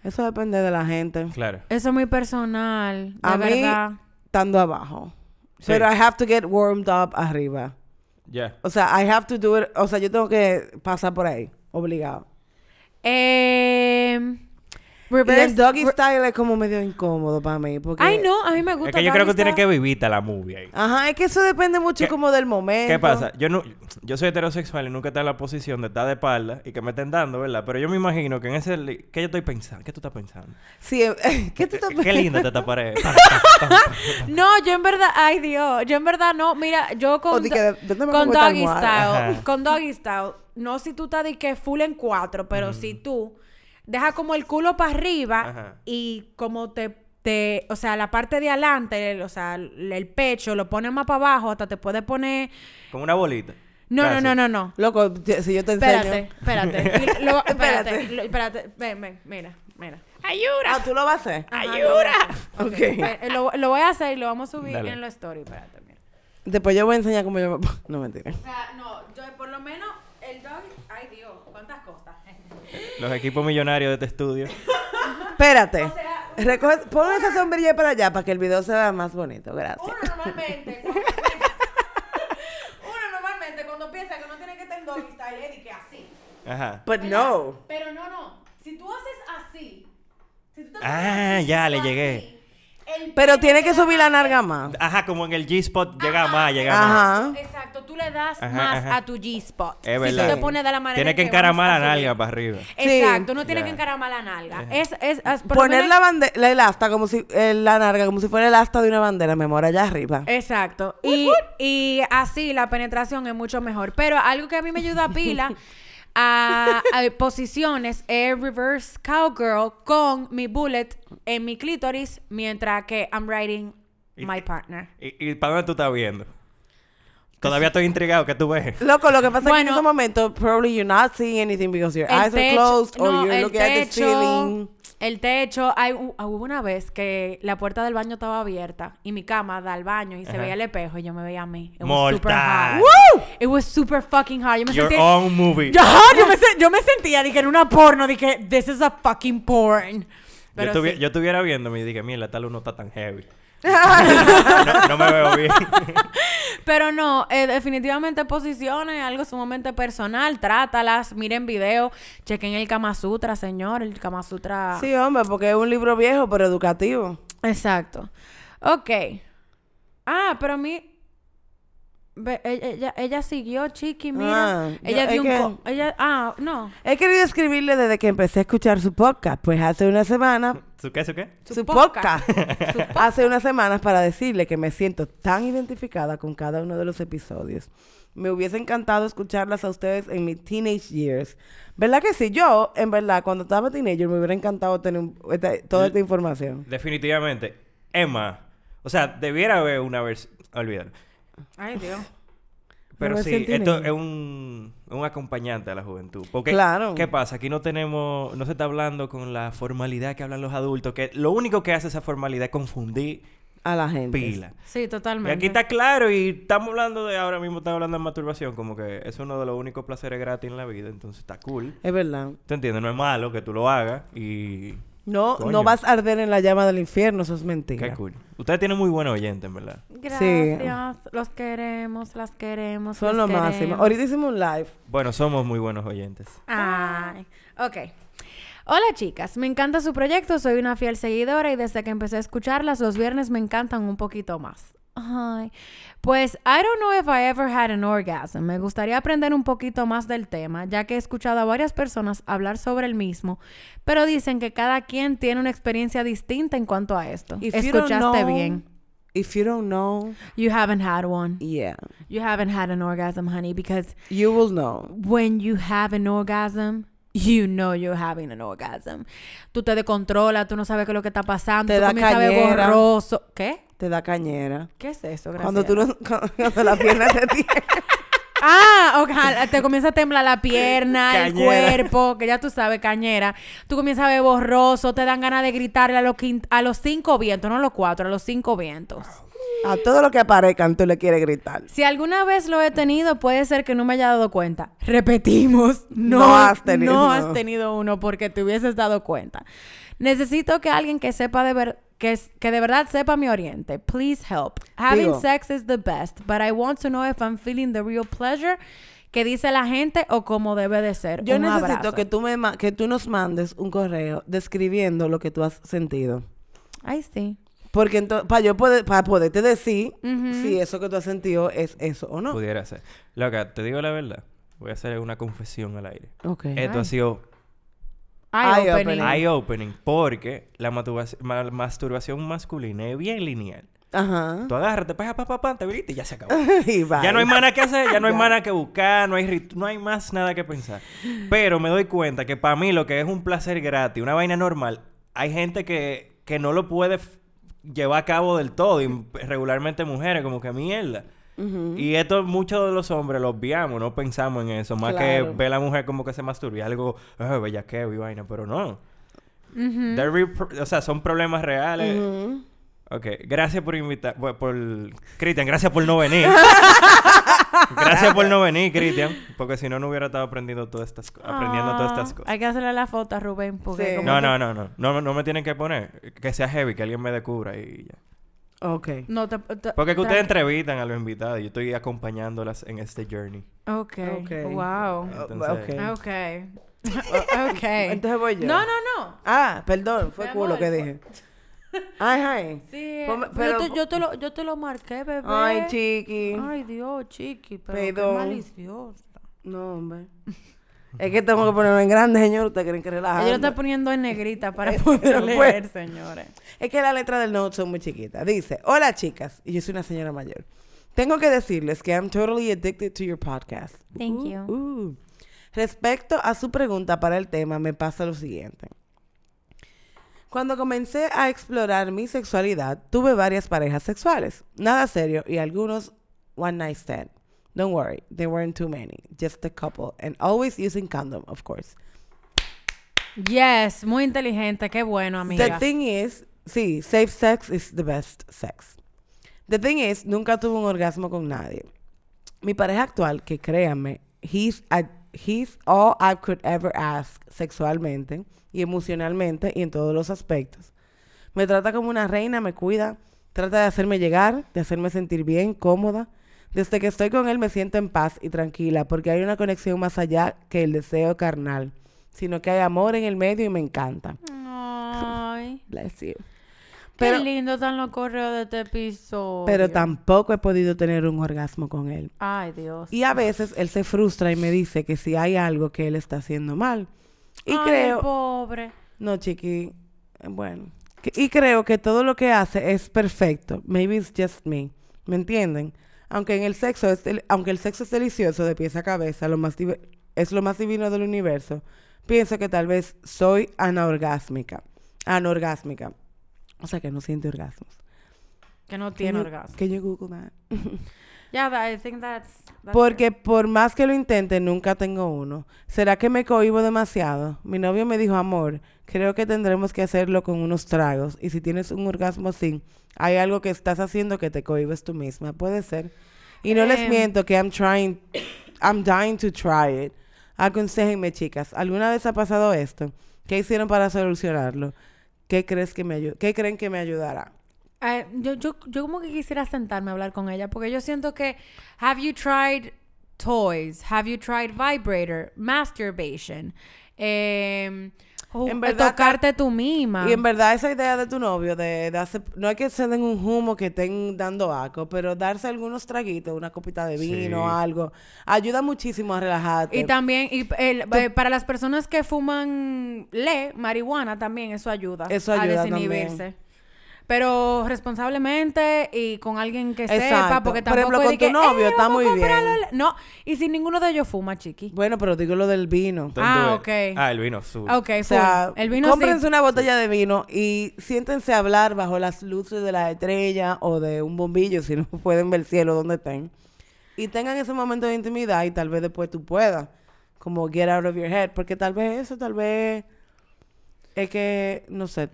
Eso depende de la gente. Claro. Eso es muy personal, de A mí- verdad. Estando abajo. Sí. Pero I have to get warmed up arriba. Ya. O sea, I have to do it. O sea, yo tengo que pasar por ahí. Obligado. Eh, Y reverse- el doggy re- style es como medio incómodo para mí. Porque... Ay, no, a mí me gusta. Es que yo creo que tiene que style. vivir la movie ahí. Ajá, es que eso depende mucho ¿Qué- como del momento. ¿Qué pasa? Yo no, yo soy heterosexual y nunca estado en la posición de estar de espalda y que me estén dando, ¿verdad? Pero yo me imagino que en ese... li- ¿Qué yo estoy pensando? ¿Qué tú estás pensando? Sí, eh, ¿qué tú estás Qué linda te taparé. No, yo en verdad, ay Dios, yo en verdad no, mira, yo con, que, ¿dónde me con doggy style, Ajá. con doggy style, no si tú estás de que full en cuatro, pero si tú dejas como el culo para arriba Ajá. y como te, te, o sea, la parte de adelante, el- o sea, el, el pecho, lo pones más para abajo, hasta te puedes poner... Como una bolita. No, no, Casi. no, no, no. Loco, si yo te enseño. Espérate, espérate. Lo- espérate, Espérate. lo- espérate. Ven, ven, mira, mira. Ah, tú lo vas a hacer. ¡Ayuda! Ok. Lo, lo voy a hacer y lo vamos a subir Dale. en la story. Espérate, mira. Después yo voy a enseñar cómo yo me. No, mentira. O sea, no, yo por lo menos el dog. Ay, Dios, cuántas cosas. Los equipos millonarios de este estudio. Espérate. O sea, Recoge, pon esa sombrilla para allá para que el video se vea más bonito. Gracias. Uno normalmente. cuando- uno normalmente cuando piensa que no tiene que tener doggy style, de que así. Ajá. But no. Pero no, no. Si tú haces así. Si tú te Ah, así, ya, le así, llegué. el Pero tiene que subir la narga más. Ajá, como en el G-Spot llega Ajá, más, llega más. Ajá. Exacto, tú le das Ajá, más ajá. a tu G-spot. Es Si verdad. tú te pones de la manera Tiene en que vamos encaramar la subir. nalga para arriba. Exacto, uno tiene Ya. que encaramar la nalga. Es, es, es- por lo Poner menos- la, bande- la el asta como si eh, la narga como si fuera el asta de una bandera, mi amor, allá arriba. Exacto. Y, y así la penetración es mucho mejor. Pero algo que a mí me ayuda a pila a, a posiciones es reverse cowgirl con mi bullet en mi clítoris mientras que I'm riding my partner. ¿Y, y para dónde tú estás viendo? Todavía estoy intrigado. ¿Qué tú ves? Loco, lo que pasa es que en ese momento probably you're not seeing anything because your eyes are techo- closed or no, you're el looking at the techo- ceiling. El techo, hay, hu- hubo una vez que la puerta del baño estaba abierta y mi cama da al baño y se veía el espejo y yo me veía a mí. It was super Mortal. hot. It was super fucking hard. Yo me Your sentía... own movie. Ya, yo, me, yo me sentía, dije, en una porno, dije, this is a fucking porn. Yo, sí. yo estuviera viéndome y dije, mira, tal uno está tan heavy. no, no me veo bien. Pero no, eh, definitivamente posiciones, algo sumamente personal, trátalas, miren video, chequen el Kama Sutra, señor, el Kama Sutra. Sí, hombre, porque es un libro viejo pero educativo. Exacto. Ok. Ah, pero a mí... ve- e- Ella, ella siguió, Chiqui, mira. Ah, ella yo- dio es un... que- ella, ah, no. He querido escribirle desde que empecé a escuchar su podcast, pues hace una semana ¿Su qué, su qué? Su su, podcast. podcast. Hace unas semanas para decirle que me siento tan identificada con cada uno de los episodios. Me hubiese encantado escucharlas a ustedes en mis teenage years. ¿Verdad que sí? Yo, en verdad, cuando estaba teenager, me hubiera encantado tener esta- toda esta información. Definitivamente. Emma. O sea, debiera haber una versión... Olvídalo. Ay, Dios. Pero sí, esto es un, un acompañante a la juventud. Porque, Claro. ¿qué pasa? Aquí no tenemos... No se está hablando con la formalidad que hablan los adultos. Que lo único que hace esa formalidad es confundir A la gente. pila. Sí, Y totalmente. aquí está claro y estamos hablando de... Ahora mismo estamos hablando de masturbación. Como que es uno de los únicos placeres gratis en la vida. Entonces está cool. Es verdad. ¿Te entiendes? No es malo que tú lo hagas y... No, Coño. no vas a arder en la llama del infierno, eso es Qué mentira. cool. Ustedes tienen muy buenos oyentes, en verdad. Gracias. Los queremos, las queremos. Son los lo máximo. queremos. Ahorita hicimos un live. Bueno, somos muy buenos oyentes. Ay. Ok. Hola chicas, me encanta su proyecto, soy una fiel seguidora y desde que empecé a escucharlas los viernes me encantan un poquito más. Ay. Pues I don't know if I ever had an orgasm. Me gustaría aprender un poquito más del tema, ya que he escuchado a varias personas hablar sobre el mismo, pero dicen que cada quien tiene una experiencia distinta en cuanto a esto. If Escuchaste know- bien. If you don't know, You haven't had one. yeah, You haven't had an orgasm, honey, because you will know. when you have an orgasm, you know you're having an orgasm. Tú te descontrolas, tú no sabes qué es lo que está pasando, Te tú da comienzas a ver borroso. ¿Qué? Te da cañera. ¿Qué es eso? Gracias. Cuando tú no, cuando la pierna te tiene. Ah, ojalá, te comienza a temblar la pierna, el cuerpo, que ya tú sabes, cañera. Tú comienzas a ver borroso, te dan ganas de gritarle a los, a los cinco vientos, no a los cuatro, a los cinco vientos. A todo lo que aparezcan tú le quieres gritar. Si alguna vez lo he tenido, puede ser que no me haya dado cuenta. Repetimos, no, No has tenido no uno. has tenido uno porque te hubieses dado cuenta. Necesito que alguien que sepa de ver que, es- que de verdad sepa mi oriente. Please help. Having Digo. sex is the best, but I want to know if I'm feeling the real pleasure que dice la gente o como debe de ser. Yo Un necesito abrazo. que tú, me, que tú nos mandes un correo describiendo lo que tú has sentido. Ay, sí. Porque entonces, para yo poder, para poderte decir si eso que tú has sentido es eso o no. Pudiera ser. Loca, te digo la verdad. Voy a hacer una confesión al aire. Ok. Esto ha sido Eye-opening. opening. eye-opening porque la masturbación, ma- masturbación masculina es bien lineal. Ajá. Tú agarras, te pegas, pa, pa, pa, te viniste y ya se acabó. y. Ya no hay mana que hacer, ya no hay mana que buscar, no hay, no hay más nada que pensar. Pero me doy cuenta que para mí lo que es un placer gratis, una vaina normal, hay gente que, que no lo puede llevar a cabo del todo. Y regularmente mujeres, como que mierda. Y esto muchos de los hombres lo obviamos, no pensamos en eso. Más que Claro. ve a la mujer como que se masturba y algo, ah, bellaqueo y vaina, pero no. O sea, son problemas reales. Ujú. Ok, gracias por invitar, por, por- Cristian, gracias por no venir. gracias por no venir, Cristian, porque si no no hubiera estado aprendiendo todas estas, co- aprendiendo todas estas Ah, cosas. Hay que hacerle la foto a Rubén porque Sí. No, que- no, no, no, no, no me tienen que poner, que sea heavy, que alguien me descubra y ya. Ok. No te, te- Porque que ustedes entrevistan a los invitados, yo estoy acompañándolas en este journey. Ok. Ok. Wow. Entonces- ok. Ok. ok. Entonces voy yo. No, no, no. Ah, perdón, fue Mi culo amor, que dije. Ay, ay. Sí, pero- yo, te, yo, te lo, yo te lo marqué, bebé. Ay, chiqui. Ay, Dios, chiqui, pero qué Perdón. maliciosa. No, hombre. Es que tengo que ponerlo en grande, señor. ¿Ustedes creen que relajando? Ella lo está poniendo en negrita para poder Pues- leer, señores. Es que la letra del note son muy chiquitas. Dice, hola chicas, y yo soy una señora mayor. Tengo que decirles que I'm totally addicted to your podcast. Thank Uh, you. uh. Respecto a su pregunta para el tema, me pasa lo siguiente. Cuando comencé a explorar mi sexualidad, tuve varias parejas sexuales. Nada serio y algunos one night stand. Don't worry, there weren't too many, just a couple, and always using condom, of course. Yes, muy inteligente, qué bueno, amiga. The thing is, sí, safe sex is the best sex. The thing is, nunca tuve un orgasmo con nadie. Mi pareja actual, que créanme, he's, a- he's all I could ever ask sexualmente y emocionalmente y en todos los aspectos. Me trata como una reina, me cuida, trata de hacerme llegar, de hacerme sentir bien, cómoda. Desde que estoy con él me siento en paz y tranquila porque hay una conexión más allá que el deseo carnal, sino que hay amor en el medio y me encanta. Ay, Bless you. qué lindo están los correos de este episodio. pero tampoco he podido tener un orgasmo con él. Ay, Dios. Y a veces él se frustra y me dice que si hay algo que él está haciendo mal. Y Ay, creo... pobre. No, chiqui. Bueno. Que- y creo que todo lo que hace es perfecto. Maybe it's just me. ¿Me entienden? Aunque en el sexo es del- aunque el sexo es delicioso de pies a cabeza, lo más es lo más divino del universo. Pienso que tal vez soy anorgásmica. Anorgásmica. O sea que no siente orgasmos. Que no tiene orgasmo. Can you Google that? Yeah, that- I think that's... that's Porque por más que lo intente, nunca tengo uno. ¿Será que me cohibo demasiado? Mi novio me dijo, amor, creo que tendremos que hacerlo con unos tragos. Y si tienes un orgasmo así, hay algo que estás haciendo que te cohibes tú misma. Puede ser. Y no les Em. miento que I'm trying, I'm dying to try it. Aconséjenme, chicas. ¿Alguna vez ha pasado esto? ¿Qué hicieron para solucionarlo? ¿Qué crees que me ¿Qué creen que me ayudará? Eh, yo, yo, yo como que quisiera sentarme a hablar con ella porque yo siento que have you tried toys have you tried vibrator masturbation eh, ju- En verdad, tocarte tú misma Y en verdad esa idea de tu novio de darse, no hay que se den un humo que estén dando asco, pero darse algunos traguitos, una copita de vino, Sí. algo, ayuda muchísimo a relajarte. y también y el- eh, para las personas que fuman le marihuana también eso ayuda Eso a ayuda desinhibirse pero responsablemente y con alguien que sepa porque Por tampoco ejemplo, es con tu que, novio "Eh, está muy bien". comprarlo le-". no y si ninguno de ellos fuma chiqui Bueno, pero digo lo del vino. Ah, ok. Ah, el vino azul. Ok, O sea, el vino cómprense sí. una botella de vino y siéntense a hablar bajo las luces de la estrella o de un bombillo si no pueden ver el cielo donde estén. Y tengan ese momento de intimidad y tal vez después tú puedas como get out of your head. Porque tal vez eso, tal vez es que, no sé,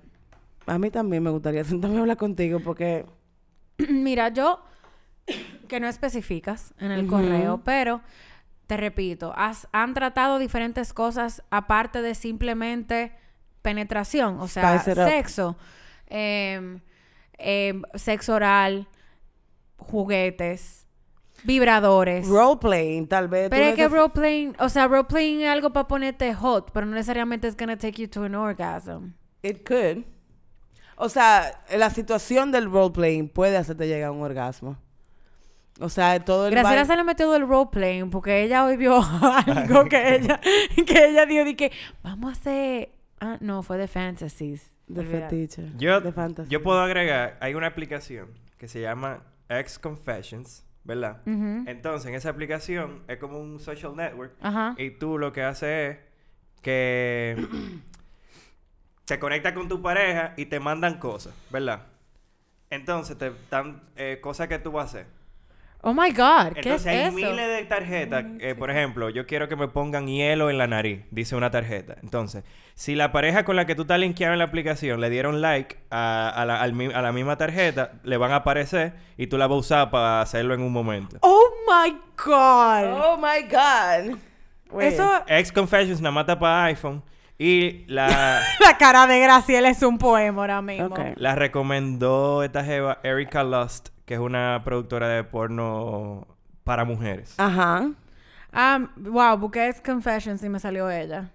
a mí también me gustaría sentarme a hablar contigo porque... Mira, yo, que no especificas en el correo, pero te repito, has- han tratado diferentes cosas aparte de simplemente penetración, o sea, sexo, em, em, sexo oral, juguetes, vibradores. Roleplaying, tal vez. pero es que roleplaying, o sea, roleplaying es algo para ponerte hot, pero no necesariamente es gonna take you to an orgasm. It could. O sea, la situación del roleplaying puede hacerte llegar a un orgasmo. O sea, todo el Graciela se le metió del roleplaying porque ella hoy vio algo que ella, que ella dio de que vamos a hacer. Ah, no, fue de fantasies. de fetiche. Yo, de fantasy. yo puedo agregar, hay una aplicación que se llama X Confessions, ¿verdad? Entonces, en esa aplicación es como un social network Ajá. y tú lo que haces es que te conectas con tu pareja y te mandan cosas, ¿verdad? Entonces, te dan eh, cosas que tú vas a hacer. Oh my God, ¿qué Entonces hay es eso? miles de tarjetas. Eh, por ejemplo, yo quiero que me pongan hielo en la nariz, dice una tarjeta. Entonces, si la pareja con la que tú estás linkeado en la aplicación le dieron like a, a la, al mi- a la misma tarjeta, le van a aparecer y tú la vas a usar para hacerlo en un momento. Oh my God. Oh my God. Wait. Eso, Ex Confessions nada mata para iPhone y la, la cara de Graciela es un poema ahora mismo. La recomendó esta jeva Erika Lust, que es una productora de porno para mujeres. Ajá. Ah, wow, busqué Confessions y me salió ella.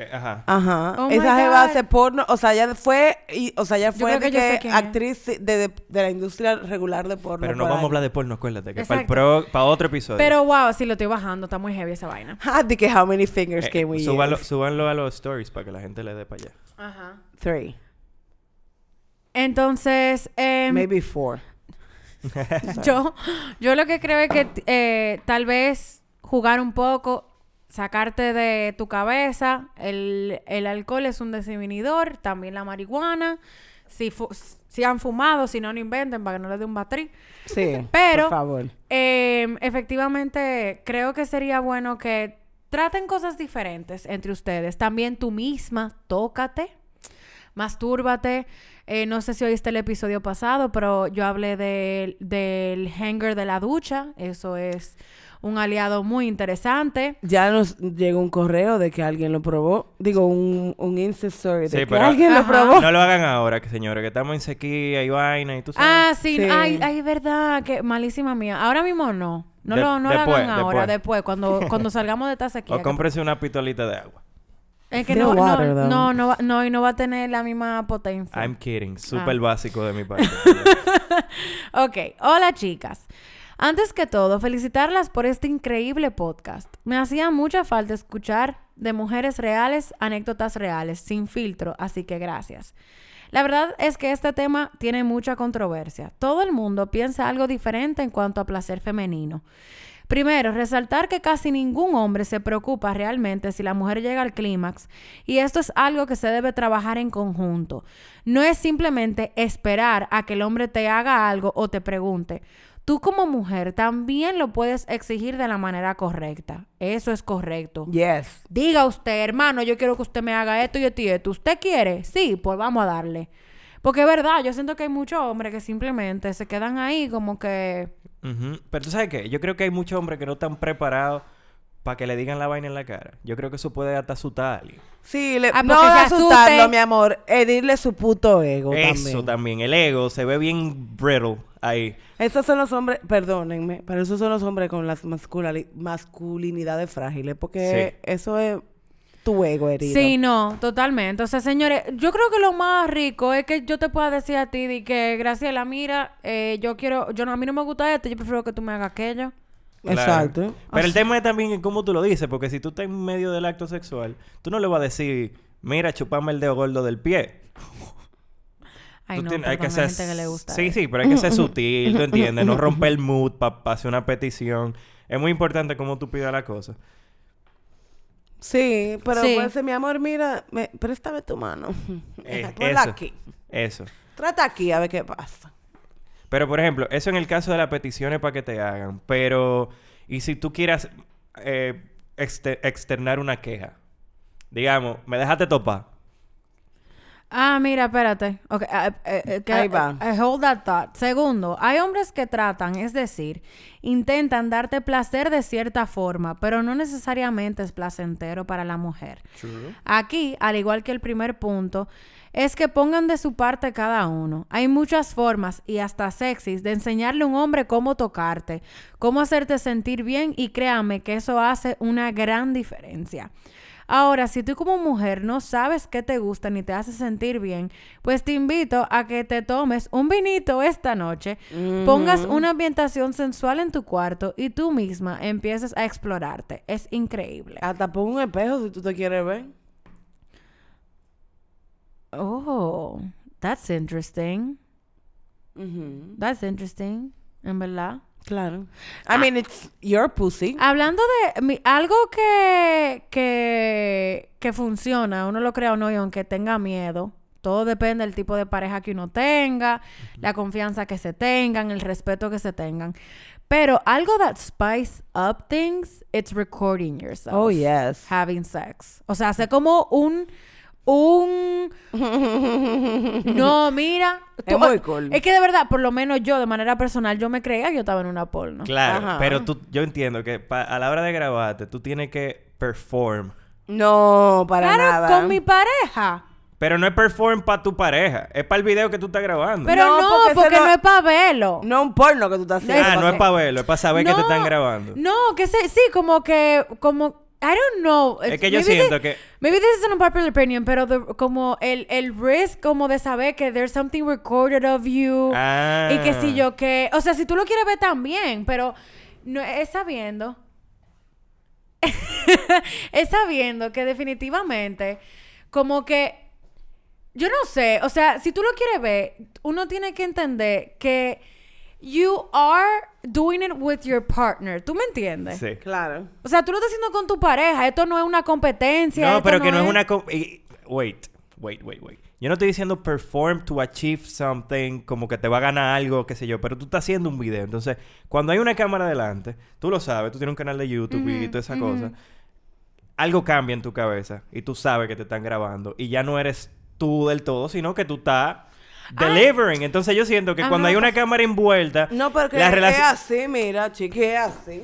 Eh, ajá. Ajá. Oh Esa jeva hace porno, o sea, ella fue, y, o sea, ella Yo fue de que actriz de, de, de la industria regular de porno. Pero no vamos a hablar de porno, acuérdate, que para, Exacto. otro episodio. Pero wow, sí lo estoy bajando, está muy heavy esa vaina. Ah, de que how many fingers Eh, can we súbanlo, use? súbanlo a los stories para que la gente le dé para allá. Ajá. Three. Entonces, em, Maybe four. yo, yo lo que creo es que eh, tal vez jugar un poco, sacarte de tu cabeza. El, el alcohol es un desinhibidor, también la marihuana. Si, fu- si han fumado, si no, no inventen para que no les dé un batrí. Sí. Pero- Por favor. Eh, efectivamente, creo que sería bueno que traten cosas diferentes entre ustedes. También tú misma, tócate, mastúrbate. Eh, no sé si oíste el episodio pasado, pero yo hablé del- del hanger de la ducha. Eso es un aliado muy interesante. Ya nos llegó un correo de que alguien lo probó. Digo, un, un Insta story de Sí, que pero- alguien lo probó. No lo hagan ahora, que señores, que estamos en sequía y vaina y tú sabes. Ah, sí, Sí. ay, ay, verdad, que malísima mía. Ahora mismo no. No De- lo, no lo después, hagan ahora, después. cuando, cuando salgamos de esta sequía. o que- cómprense una pistolita de agua. Es que no, water, no, no, no, va- no, y no va a tener la misma potencia. I'm kidding. Súper Ah. básico de mi parte. Ok, hola chicas. Antes que todo, felicitarlas por este increíble podcast. Me hacía mucha falta escuchar de mujeres reales, anécdotas reales, sin filtro, así que gracias. La verdad es que este tema tiene mucha controversia. Todo el mundo piensa algo diferente en cuanto a placer femenino. Primero, resaltar que casi ningún hombre se preocupa realmente si la mujer llega al clímax y esto es algo que se debe trabajar en conjunto. No es simplemente esperar a que el hombre te haga algo o te pregunte. Tú como mujer también lo puedes exigir de la manera correcta. Eso es correcto. Yes. Diga usted, hermano, yo quiero que usted me haga esto y esto y esto. ¿Usted quiere? Sí, pues vamos a darle. Porque es verdad, yo siento que hay muchos hombres que simplemente se quedan ahí como que... Pero tú sabes qué? Yo creo que hay muchos hombres que no están preparados para que le digan la vaina en la cara. Yo creo que eso puede hasta asustar a alguien. Sí, le, Ah, no asustarlo, mi amor. Herirle su puto ego Eso también. también. El ego se ve bien brittle ahí. Esos son los hombres, perdónenme, pero esos son los hombres con las masculinidades frágiles, porque Sí. eso es tu ego herido. Sí, no, totalmente. O sea, señores, yo creo que lo más rico es que yo te pueda decir a ti de que, Graciela, mira, eh, yo quiero, yo no, a mí no me gusta esto, yo prefiero que tú me hagas aquello. Claro. Exacto. Pero el tema es también cómo tú lo dices, porque si tú estás en medio del acto sexual, tú no le vas a decir, mira, chupame el dedo gordo del pie. Ay, Tú no, tienes- hay que ser, gente que le gusta sí, sí, pero hay que ser sutil, tú entiendes, no romper el mood para hacer una petición. Es muy importante cómo tú pidas la cosa. Sí, pero Sí. puede ser, mi amor, mira, me- préstame tu mano. Eh, eso. aquí. Eso. Trata aquí a ver qué pasa. Pero, por ejemplo, eso en el caso de las peticiones para que te hagan. Pero, ¿y si tú quieras eh, exter- externar una queja? Digamos, me dejaste topar. Ah, mira, espérate. Ok, eh, eh, que- Ahí va. eh, hold that thought. Segundo, hay hombres que tratan, es decir, intentan darte placer de cierta forma, pero no necesariamente es placentero para la mujer. Aquí, al igual que el primer punto, es que pongan de su parte cada uno. Hay muchas formas y hasta sexys de enseñarle a un hombre cómo tocarte, cómo hacerte sentir bien y créame que eso hace una gran diferencia. Ahora, si tú como mujer no sabes qué te gusta ni te hace sentir bien, pues te invito a que te tomes un vinito esta noche, pongas una ambientación sensual en tu cuarto y tú misma empieces a explorarte. Es increíble. Hasta pon un espejo si tú te quieres ver. Oh, that's interesting. That's interesting, en verdad. Claro. I mean, it's your pussy. Hablando de mi- algo que, que, que funciona, uno lo crea o no, y aunque tenga miedo, Todo depende del tipo de pareja que uno tenga, la confianza que se tengan, el respeto que se tengan. Pero algo that spice up things, it's recording yourself. Oh, yes. Having sex. O sea, hace como un... Un... No, mira. Es muy cool. Es que de verdad, por lo menos yo, de manera personal, yo me creía que yo estaba en una porno. Claro, Ajá. pero tú, yo entiendo que pa- a la hora de grabarte, tú tienes que perform. No, para Claro, nada. con mi pareja. Pero no es perform para tu pareja, es para el video que tú estás grabando. Pero No, no, porque porque, ese no- no es para verlo. No un porno que tú estás haciendo. ah, no es para verlo, es para saber que te están grabando. No, que se, sí, como que, como, I don't know. Es que yo Maybe siento que- Maybe this is an unpopular opinion, pero the- como el, el risk como de saber que there's something recorded of you. Ah. Y que si yo que, o sea, si tú lo quieres ver también, pero no es sabiendo. es sabiendo que definitivamente, como que, yo no sé, o sea, si tú lo quieres ver, uno tiene que entender que you are doing it with your partner. ¿Tú me entiendes? Sí. Claro. O sea, tú lo estás haciendo con tu pareja. Esto no es una competencia. No, pero que no es una... com- y- Wait, wait, wait, wait. Yo no estoy diciendo perform to achieve something, como que te va a ganar algo, qué sé yo, pero tú estás haciendo un video. Entonces, cuando hay una cámara delante, tú lo sabes, tú tienes un canal de YouTube y toda esa cosa. Algo cambia en tu cabeza y tú sabes que te están grabando y ya no eres tú del todo, sino que tú estás delivering. Entonces, yo siento que cuando Ajá. hay una cámara envuelta, No, porque la es relación... así, mira, chiqui, es así.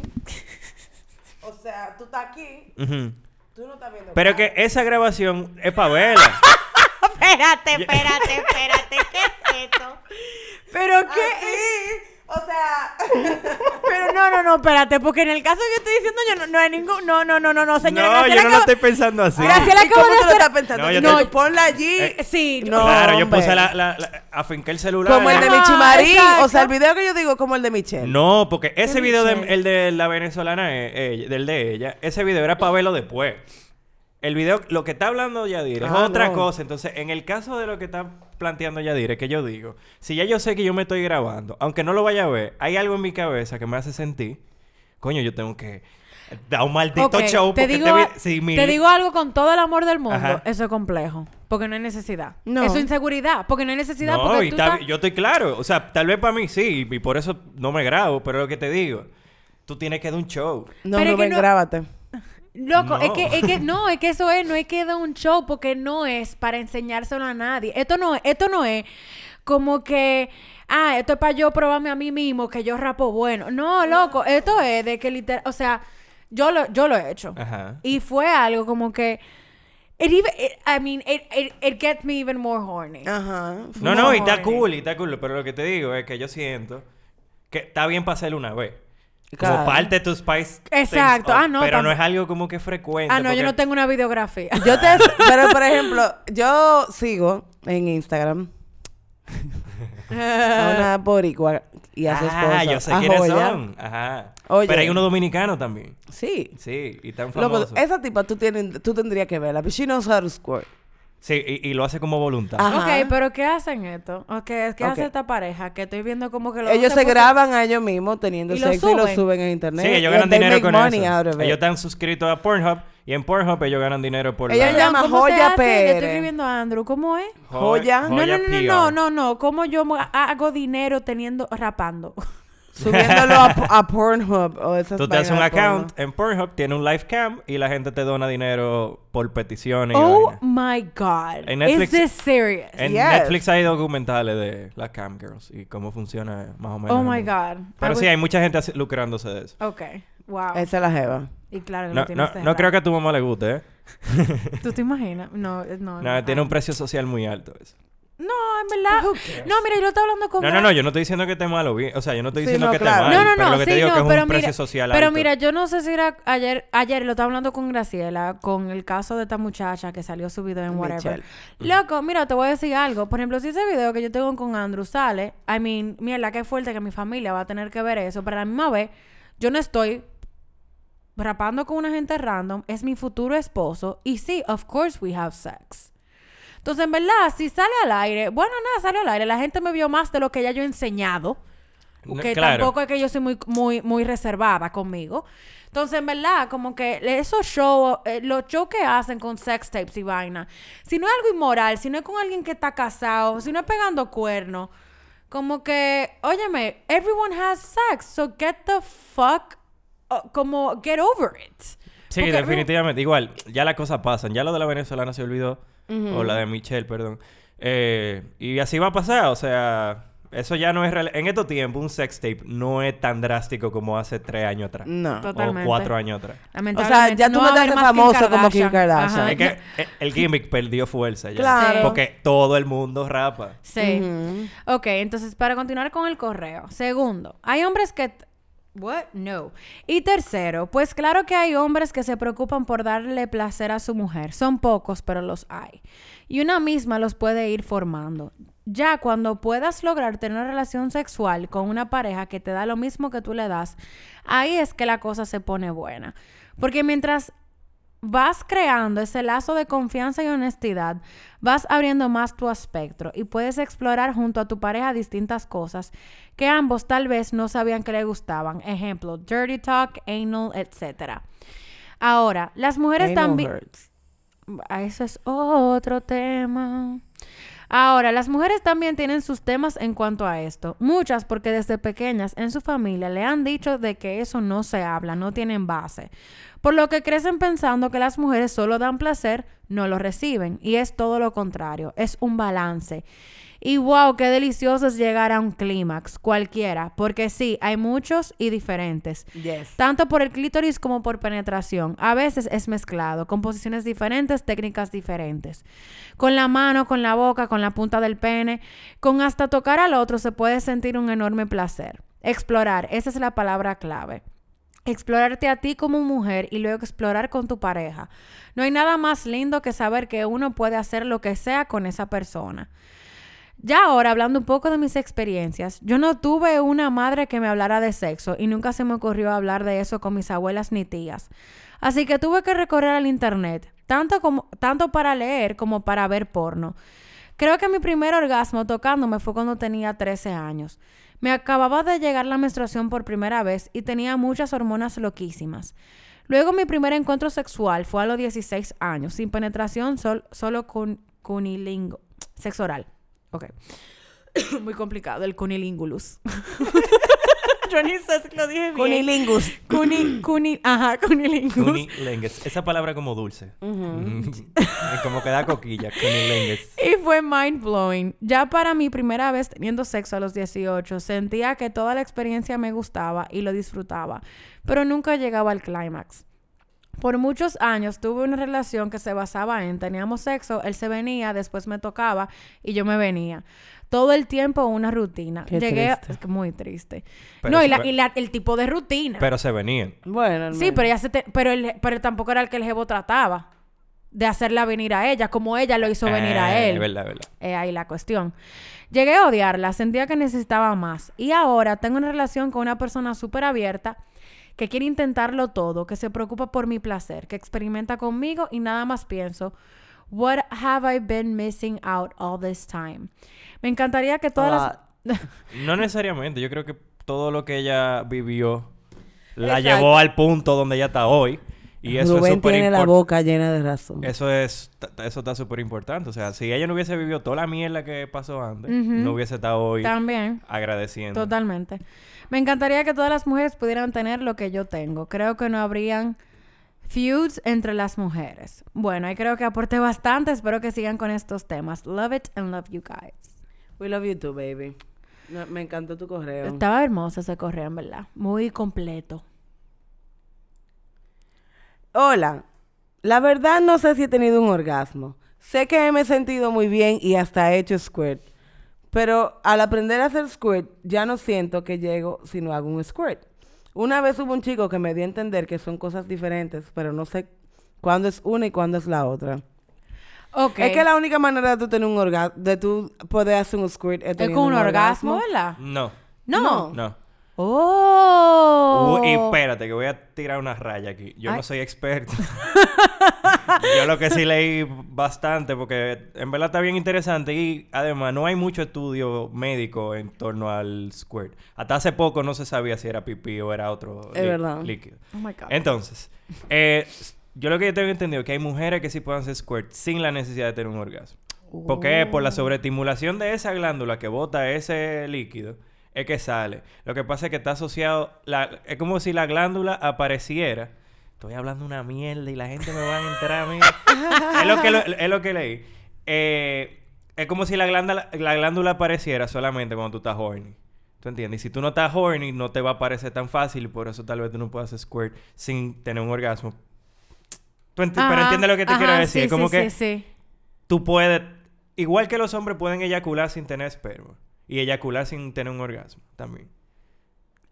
o sea, tú estás aquí, Ujú. tú no estás viendo. Pero nada. que esa grabación es para verla. Espérate, espérate, espérate. ¿Qué es esto? Pero qué Así, o sea... Pero no, no, no, espérate, porque en el caso que estoy diciendo yo no, no hay ningún... No, no, no, no, no, señora. no, Graciela yo no lo estoy pensando así. Graciela ¿Y acabo cómo de hacer- estás pensando? No, yo No, te- ponla allí. Eh, Sí, No, claro, yo puse la, la, la- afinqué el celular. Como el de Ajá, Michi Marín. exacto. O sea, el video que yo digo como el de Michelle. No, porque ese video de, el de la venezolana, eh, ella- del de ella, ese video era para verlo después. El video, lo que está hablando Yadir es Ah, otra no. cosa. Entonces, en el caso de lo que está planteando Yadir, es que yo digo, si ya yo sé que yo me estoy grabando, aunque no lo vaya a ver, hay algo en mi cabeza que me hace sentir, coño, yo tengo que dar un maldito Ok, show te porque digo, si mi- te digo algo con todo el amor del mundo. Ajá. Eso es complejo. Porque no hay necesidad. No. Eso es inseguridad. Porque no hay necesidad. No, porque y tú yo estoy claro. O sea, tal vez para mí sí, y por eso no me grabo, pero lo que te digo, tú tienes que dar un show. No, Pero es que Rubén, no- grábate. Loco, es, que, es que no, es que eso es, no es que de un show porque no es para enseñárselo a nadie. Esto no, esto no es como que, ah, esto es para yo probarme a mí mismo que yo rapo bueno. No, loco, esto es de que literal, o sea, yo lo, yo lo he hecho. Ajá. Y fue algo como que, it even, it- I mean, it, it, it gets me even more horny. Ajá. No, no, y está horny. cool, y está cool. Pero lo que te digo es que yo siento que está bien para hacerlo una vez. Claro. Como parte de tu Spice. Exacto. up, Ah, no, Pero no es algo como que frecuente. ah, no, yo no tengo una videografía. Yo te... Pero, por ejemplo, yo sigo en Instagram a una boricua y a su esposa. Ah, yo sé quiénes Joya. son. Ajá. Oye. Pero hay uno dominicano también. Sí. Sí, y tan Loco, famoso. esa tipa tú, tienes, tú tendrías que verla. She knows how to squirt. Sí, y, y lo hace como voluntad. Ajá. Ok, pero ¿qué hacen esto? Okay, ¿Qué Ok. hace esta pareja? Que estoy viendo como que los Ellos se graban a ellos mismos teniendo ¿Y lo sexo y lo suben? en internet. Sí, ellos And ganan they dinero con eso. out of it. Ellos están suscritos a Pornhub y en Pornhub ellos ganan dinero por Ellos la... llaman ¿Cómo se Joya? Le estoy escribiendo a Andrew. ¿Cómo es? Joya. No, no, no, no, no, no, no. ¿Cómo yo hago dinero teniendo, rapando? Subiéndolo a, a Pornhub o esas Tú te haces un porno. account en Pornhub, tiene un live cam y la gente te dona dinero por peticiones oh vaina. my God. En Netflix- Is this serious? En Yes. Netflix hay documentales de las cam girls y cómo funciona más o menos. Oh my. God. Pero I sí, would- hay mucha gente lucrándose de eso. Ok. Wow. Esa es la jeva. Y claro No, tienes no, no creo que a tu mamá le guste, ¿eh? ¿Tú te imaginas? No, eh, no. No, tiene un precio social muy alto eso. No, en verdad. No, mira, yo lo estaba hablando con No, no, no, yo no estoy diciendo que esté malo. bien- O sea, yo no estoy Sí, diciendo no, que claro. esté mal. No, no, pero no, lo que te digo no, que es pero un mira, precio social pero alto. mira, yo no sé si era ayer, ayer lo estaba hablando con Graciela, con el caso de esta muchacha que salió su video en whatever. Michelle. Loco, mira, te voy a decir algo. Por ejemplo, si ese video que yo tengo con Andrew sale, I mean, mierda, qué fuerte que mi familia va a tener que ver eso, pero a la misma vez, yo no estoy rapando con una gente random, es mi futuro esposo, y sí, of course we have sex. Entonces, en verdad, si sale al aire, bueno, nada, sale al aire. La gente me vio más de lo que ya yo he enseñado. No, que claro. tampoco es que yo soy muy, muy, muy reservada conmigo. Entonces, en verdad, como que esos shows, eh, los shows que hacen con sex tapes y vaina, si no es algo inmoral, si no es con alguien que está casado, si no es pegando cuernos, como que, óyeme, everyone has sex, so get the fuck, uh, como, get over it. Sí, Porque- definitivamente. Igual, ya las cosas pasan. Ya lo de la venezolana se olvidó. O la de Michelle, perdón. Eh, y así va a pasar. O sea, eso ya no es real. En estos tiempos, un sex tape no es tan drástico como hace tres años atrás. No. Totalmente. O cuatro años atrás. O sea, ya tú no más Kim famoso como Kim Kardashian. Ajá. Es que eh, el gimmick perdió fuerza ya. Claro. Porque todo el mundo rapa. Sí. Ok, entonces para continuar con el correo. Segundo, hay hombres que... What? No. Y tercero, pues claro que hay hombres que se preocupan por darle placer a su mujer. Son pocos, pero los hay. Y una misma los puede ir formando. Ya cuando puedas lograr tener una relación sexual con una pareja que te da lo mismo que tú le das, ahí es que la cosa se pone buena. Porque mientras vas creando ese lazo de confianza y honestidad, vas abriendo más tu espectro y puedes explorar junto a tu pareja distintas cosas que ambos tal vez no sabían que le gustaban. Ejemplo, dirty talk, anal, etc. Ahora, las mujeres también... Ah, Eso es otro tema. Ahora, las mujeres también tienen sus temas en cuanto a esto. Muchas porque desde pequeñas en su familia le han dicho de que eso no se habla, no tienen base. Por lo que crecen pensando que las mujeres solo dan placer, no lo reciben. Y es todo lo contrario, es un balance. Y wow, qué delicioso es llegar a un clímax, cualquiera, porque sí, hay muchos y diferentes. Yes. Tanto por el clítoris como por penetración. A veces es mezclado, con posiciones diferentes, técnicas diferentes. Con la mano, con la boca, con la punta del pene, con hasta tocar al otro se puede sentir un enorme placer. Explorar, esa es la palabra clave. Explorarte a ti como mujer y luego explorar con tu pareja. No hay nada más lindo que saber que uno puede hacer lo que sea con esa persona. Ya ahora, hablando un poco de mis experiencias, yo no tuve una madre que me hablara de sexo y nunca se me ocurrió hablar de eso con mis abuelas ni tías. Así que tuve que recorrer al internet, tanto, como, tanto para leer como para ver porno. Creo que mi primer orgasmo tocándome fue cuando tenía 13 años. Me acababa de llegar la menstruación por primera vez y tenía muchas hormonas loquísimas. Luego mi primer encuentro sexual fue a los 16 años, sin penetración, sol- solo con cunilingo, sexo oral. Ok. Muy complicado, el cunilingulus. Yo ni sé si lo dije bien. Cunilingus. Cuni, cuni, ajá, cunilingus. Cunilingus. Esa palabra como dulce. Es como que da coquilla. Cunilingus. Y fue mind blowing. Ya para mi primera vez teniendo sexo a los 18, sentía que toda la experiencia me gustaba y lo disfrutaba, pero nunca llegaba al clímax. Por muchos años tuve una relación que se basaba en teníamos sexo, él se venía, después me tocaba y yo me venía. Todo el tiempo una rutina. Qué Llegué a- triste. es que muy triste. Pero no, y, la- ve- y la- el tipo de rutina. Pero se venían. Bueno, Sí, pero ella se te- pero, el- pero tampoco era el que el jevo trataba de hacerla venir a ella, como ella lo hizo venir a Eh, él. Es verdad, es verdad. Es ahí la cuestión. Llegué a odiarla, sentía que necesitaba más. Y ahora tengo una relación con una persona súper abierta que quiere intentarlo todo, que se preocupa por mi placer, que experimenta conmigo y nada más pienso, what have I been missing out all this time? Me encantaría que todas las... No necesariamente. Yo creo que todo lo que ella vivió la Exacto. llevó al punto donde ella está hoy. Y eso Rubén es súper tiene la boca llena de razón. Eso es, eso está súper importante. O sea, si ella no hubiese vivido toda la mierda que pasó antes, no hubiese estado hoy También. agradeciendo. Totalmente. Me encantaría que todas las mujeres pudieran tener lo que yo tengo. Creo que no habrían feuds entre las mujeres. Bueno, ahí creo que aporté bastante. Espero que sigan con estos temas. Love it and love you guys. We love you too, baby. No, me encantó tu correo. Estaba hermoso ese correo, en verdad. Muy completo. Hola. La verdad no sé si he tenido un orgasmo. Sé que me he sentido muy bien y hasta he hecho squirt. Pero al aprender a hacer squirt, ya no siento que llego si no hago un squirt. Una vez hubo un chico que me dio a entender que son cosas diferentes, pero no sé cuándo es una y cuándo es la otra. Ok. Es que la única manera de tú tener un orgasmo, de tú poder hacer un squirt es, es con un orgasmo, ¿verdad? No. No. No. No. ¡Oh! Uh, y espérate, que voy a tirar una raya aquí. Yo Ay. no soy experto. Yo lo que sí leí bastante, porque en verdad está bien interesante. Y además, no hay mucho estudio médico en torno al squirt. Hasta hace poco no se sabía si era pipí o era otro Es verdad. líquido. Oh my God. Entonces, eh, yo lo que yo tengo entendido es que hay mujeres que sí pueden hacer squirt sin la necesidad de tener un orgasmo. Porque es por Oh. la sobreestimulación de esa glándula que bota ese líquido, es que sale. Lo que pasa es que está asociado, la- es como si la glándula apareciera. Estoy hablando una mierda y la gente me va a enterar a mí. es, lo que lo- es lo que leí. Eh, es como si la glándula, la glándula apareciera solamente cuando tú estás horny. ¿Tú entiendes? Y si tú no estás horny, no te va a parecer tan fácil y por eso tal vez tú no puedas hacer squirt sin tener un orgasmo. Tú enti- pero entiendes lo que te ajá, quiero decir. sí, Es como sí, que sí, sí. tú puedes, igual que los hombres pueden eyacular sin tener esperma y eyacular sin tener un orgasmo también.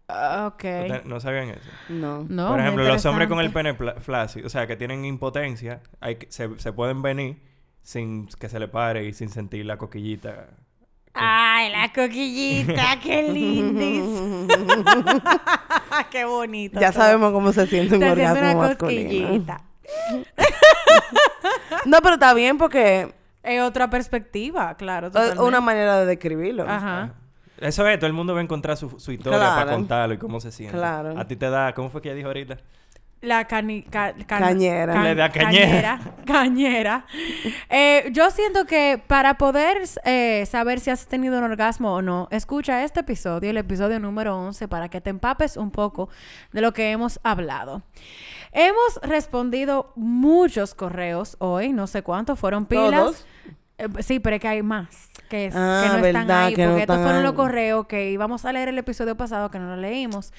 Ah, Ok. ¿Ustedes ¿No sabían eso? No. No, Por ejemplo, los hombres con el pene flácido, o sea, que tienen impotencia, hay que, se, se pueden venir sin que se le pare y sin sentir la coquillita. Ay, la coquillita, qué lindis. qué bonito. Ya todo. sabemos cómo se siente un Se siente orgasmo una masculino. No, pero está bien porque Es otra perspectiva, claro. totalmente. una manera de describirlo. Ajá. Eso es, todo el mundo va a encontrar su, su historia Claro. para contarlo y cómo se siente. Claro. A ti te da, ¿cómo fue que ella dijo ahorita? La cani ca- can- Cañera. Le da cañera. Cañera. cañera. Eh, yo siento que para poder eh, saber si has tenido un orgasmo o no, escucha este episodio, el episodio número 11, para que te empapes un poco de lo que hemos hablado. Hemos respondido muchos correos hoy, no sé cuántos, fueron pilas. ¿Todos? Eh, sí, pero es que hay más que, es- Ah, que no están verdad, ahí, que no porque estos están fueron los correos que íbamos a leer el episodio pasado que no lo leímos.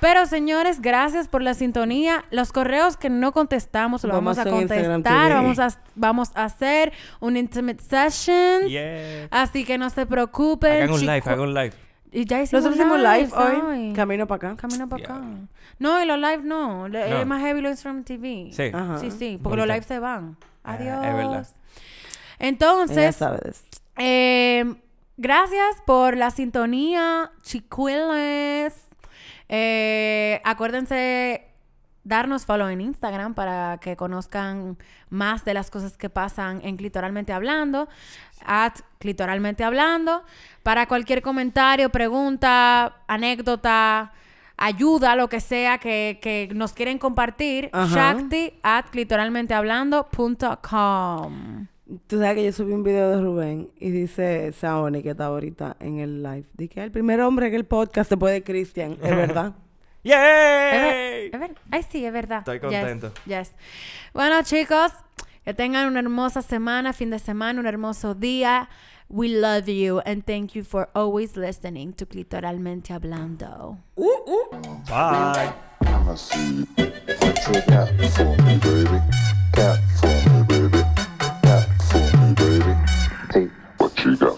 Pero señores, gracias por la sintonía. Los correos que no contestamos lo Vamos vamos, a contestar. Vamos a, vamos a hacer un intimate session. Yeah. Así que no se preocupen. Hagan un live, hagan un live. Y ya hicimos Nosotros hicimos live lives hoy, camino para acá. Camino para Ya. acá. No, y los live no. No. Es más heavy lo Instagram TV. Sí. Ajá. Sí, sí, porque los Bonita. lives se van. Ah, Adiós. es verdad. Entonces, eh, gracias por la sintonía, chicueles. Eh, acuérdense darnos follow en Instagram para que conozcan más de las cosas que pasan en Clitoralmente Hablando, at Clitoralmente Hablando. Para cualquier comentario, pregunta, anécdota, ayuda, lo que sea que, que nos quieren compartir, Ajá. shakti at clitoralmentehablando.com. Tú sabes que yo subí un video de Rubén y dice Saoni que está ahorita en el live. Dice que el primer hombre en el podcast después de Cristian. Es verdad. ¡Yay! es ver- Ay, sí, es verdad. Estoy Yes, contento. yes. Bueno, chicos, que tengan una hermosa semana, fin de semana, un hermoso día. We love you and thank you for always listening to Clitoralmente Hablando. Bye. I'ma see what 是一个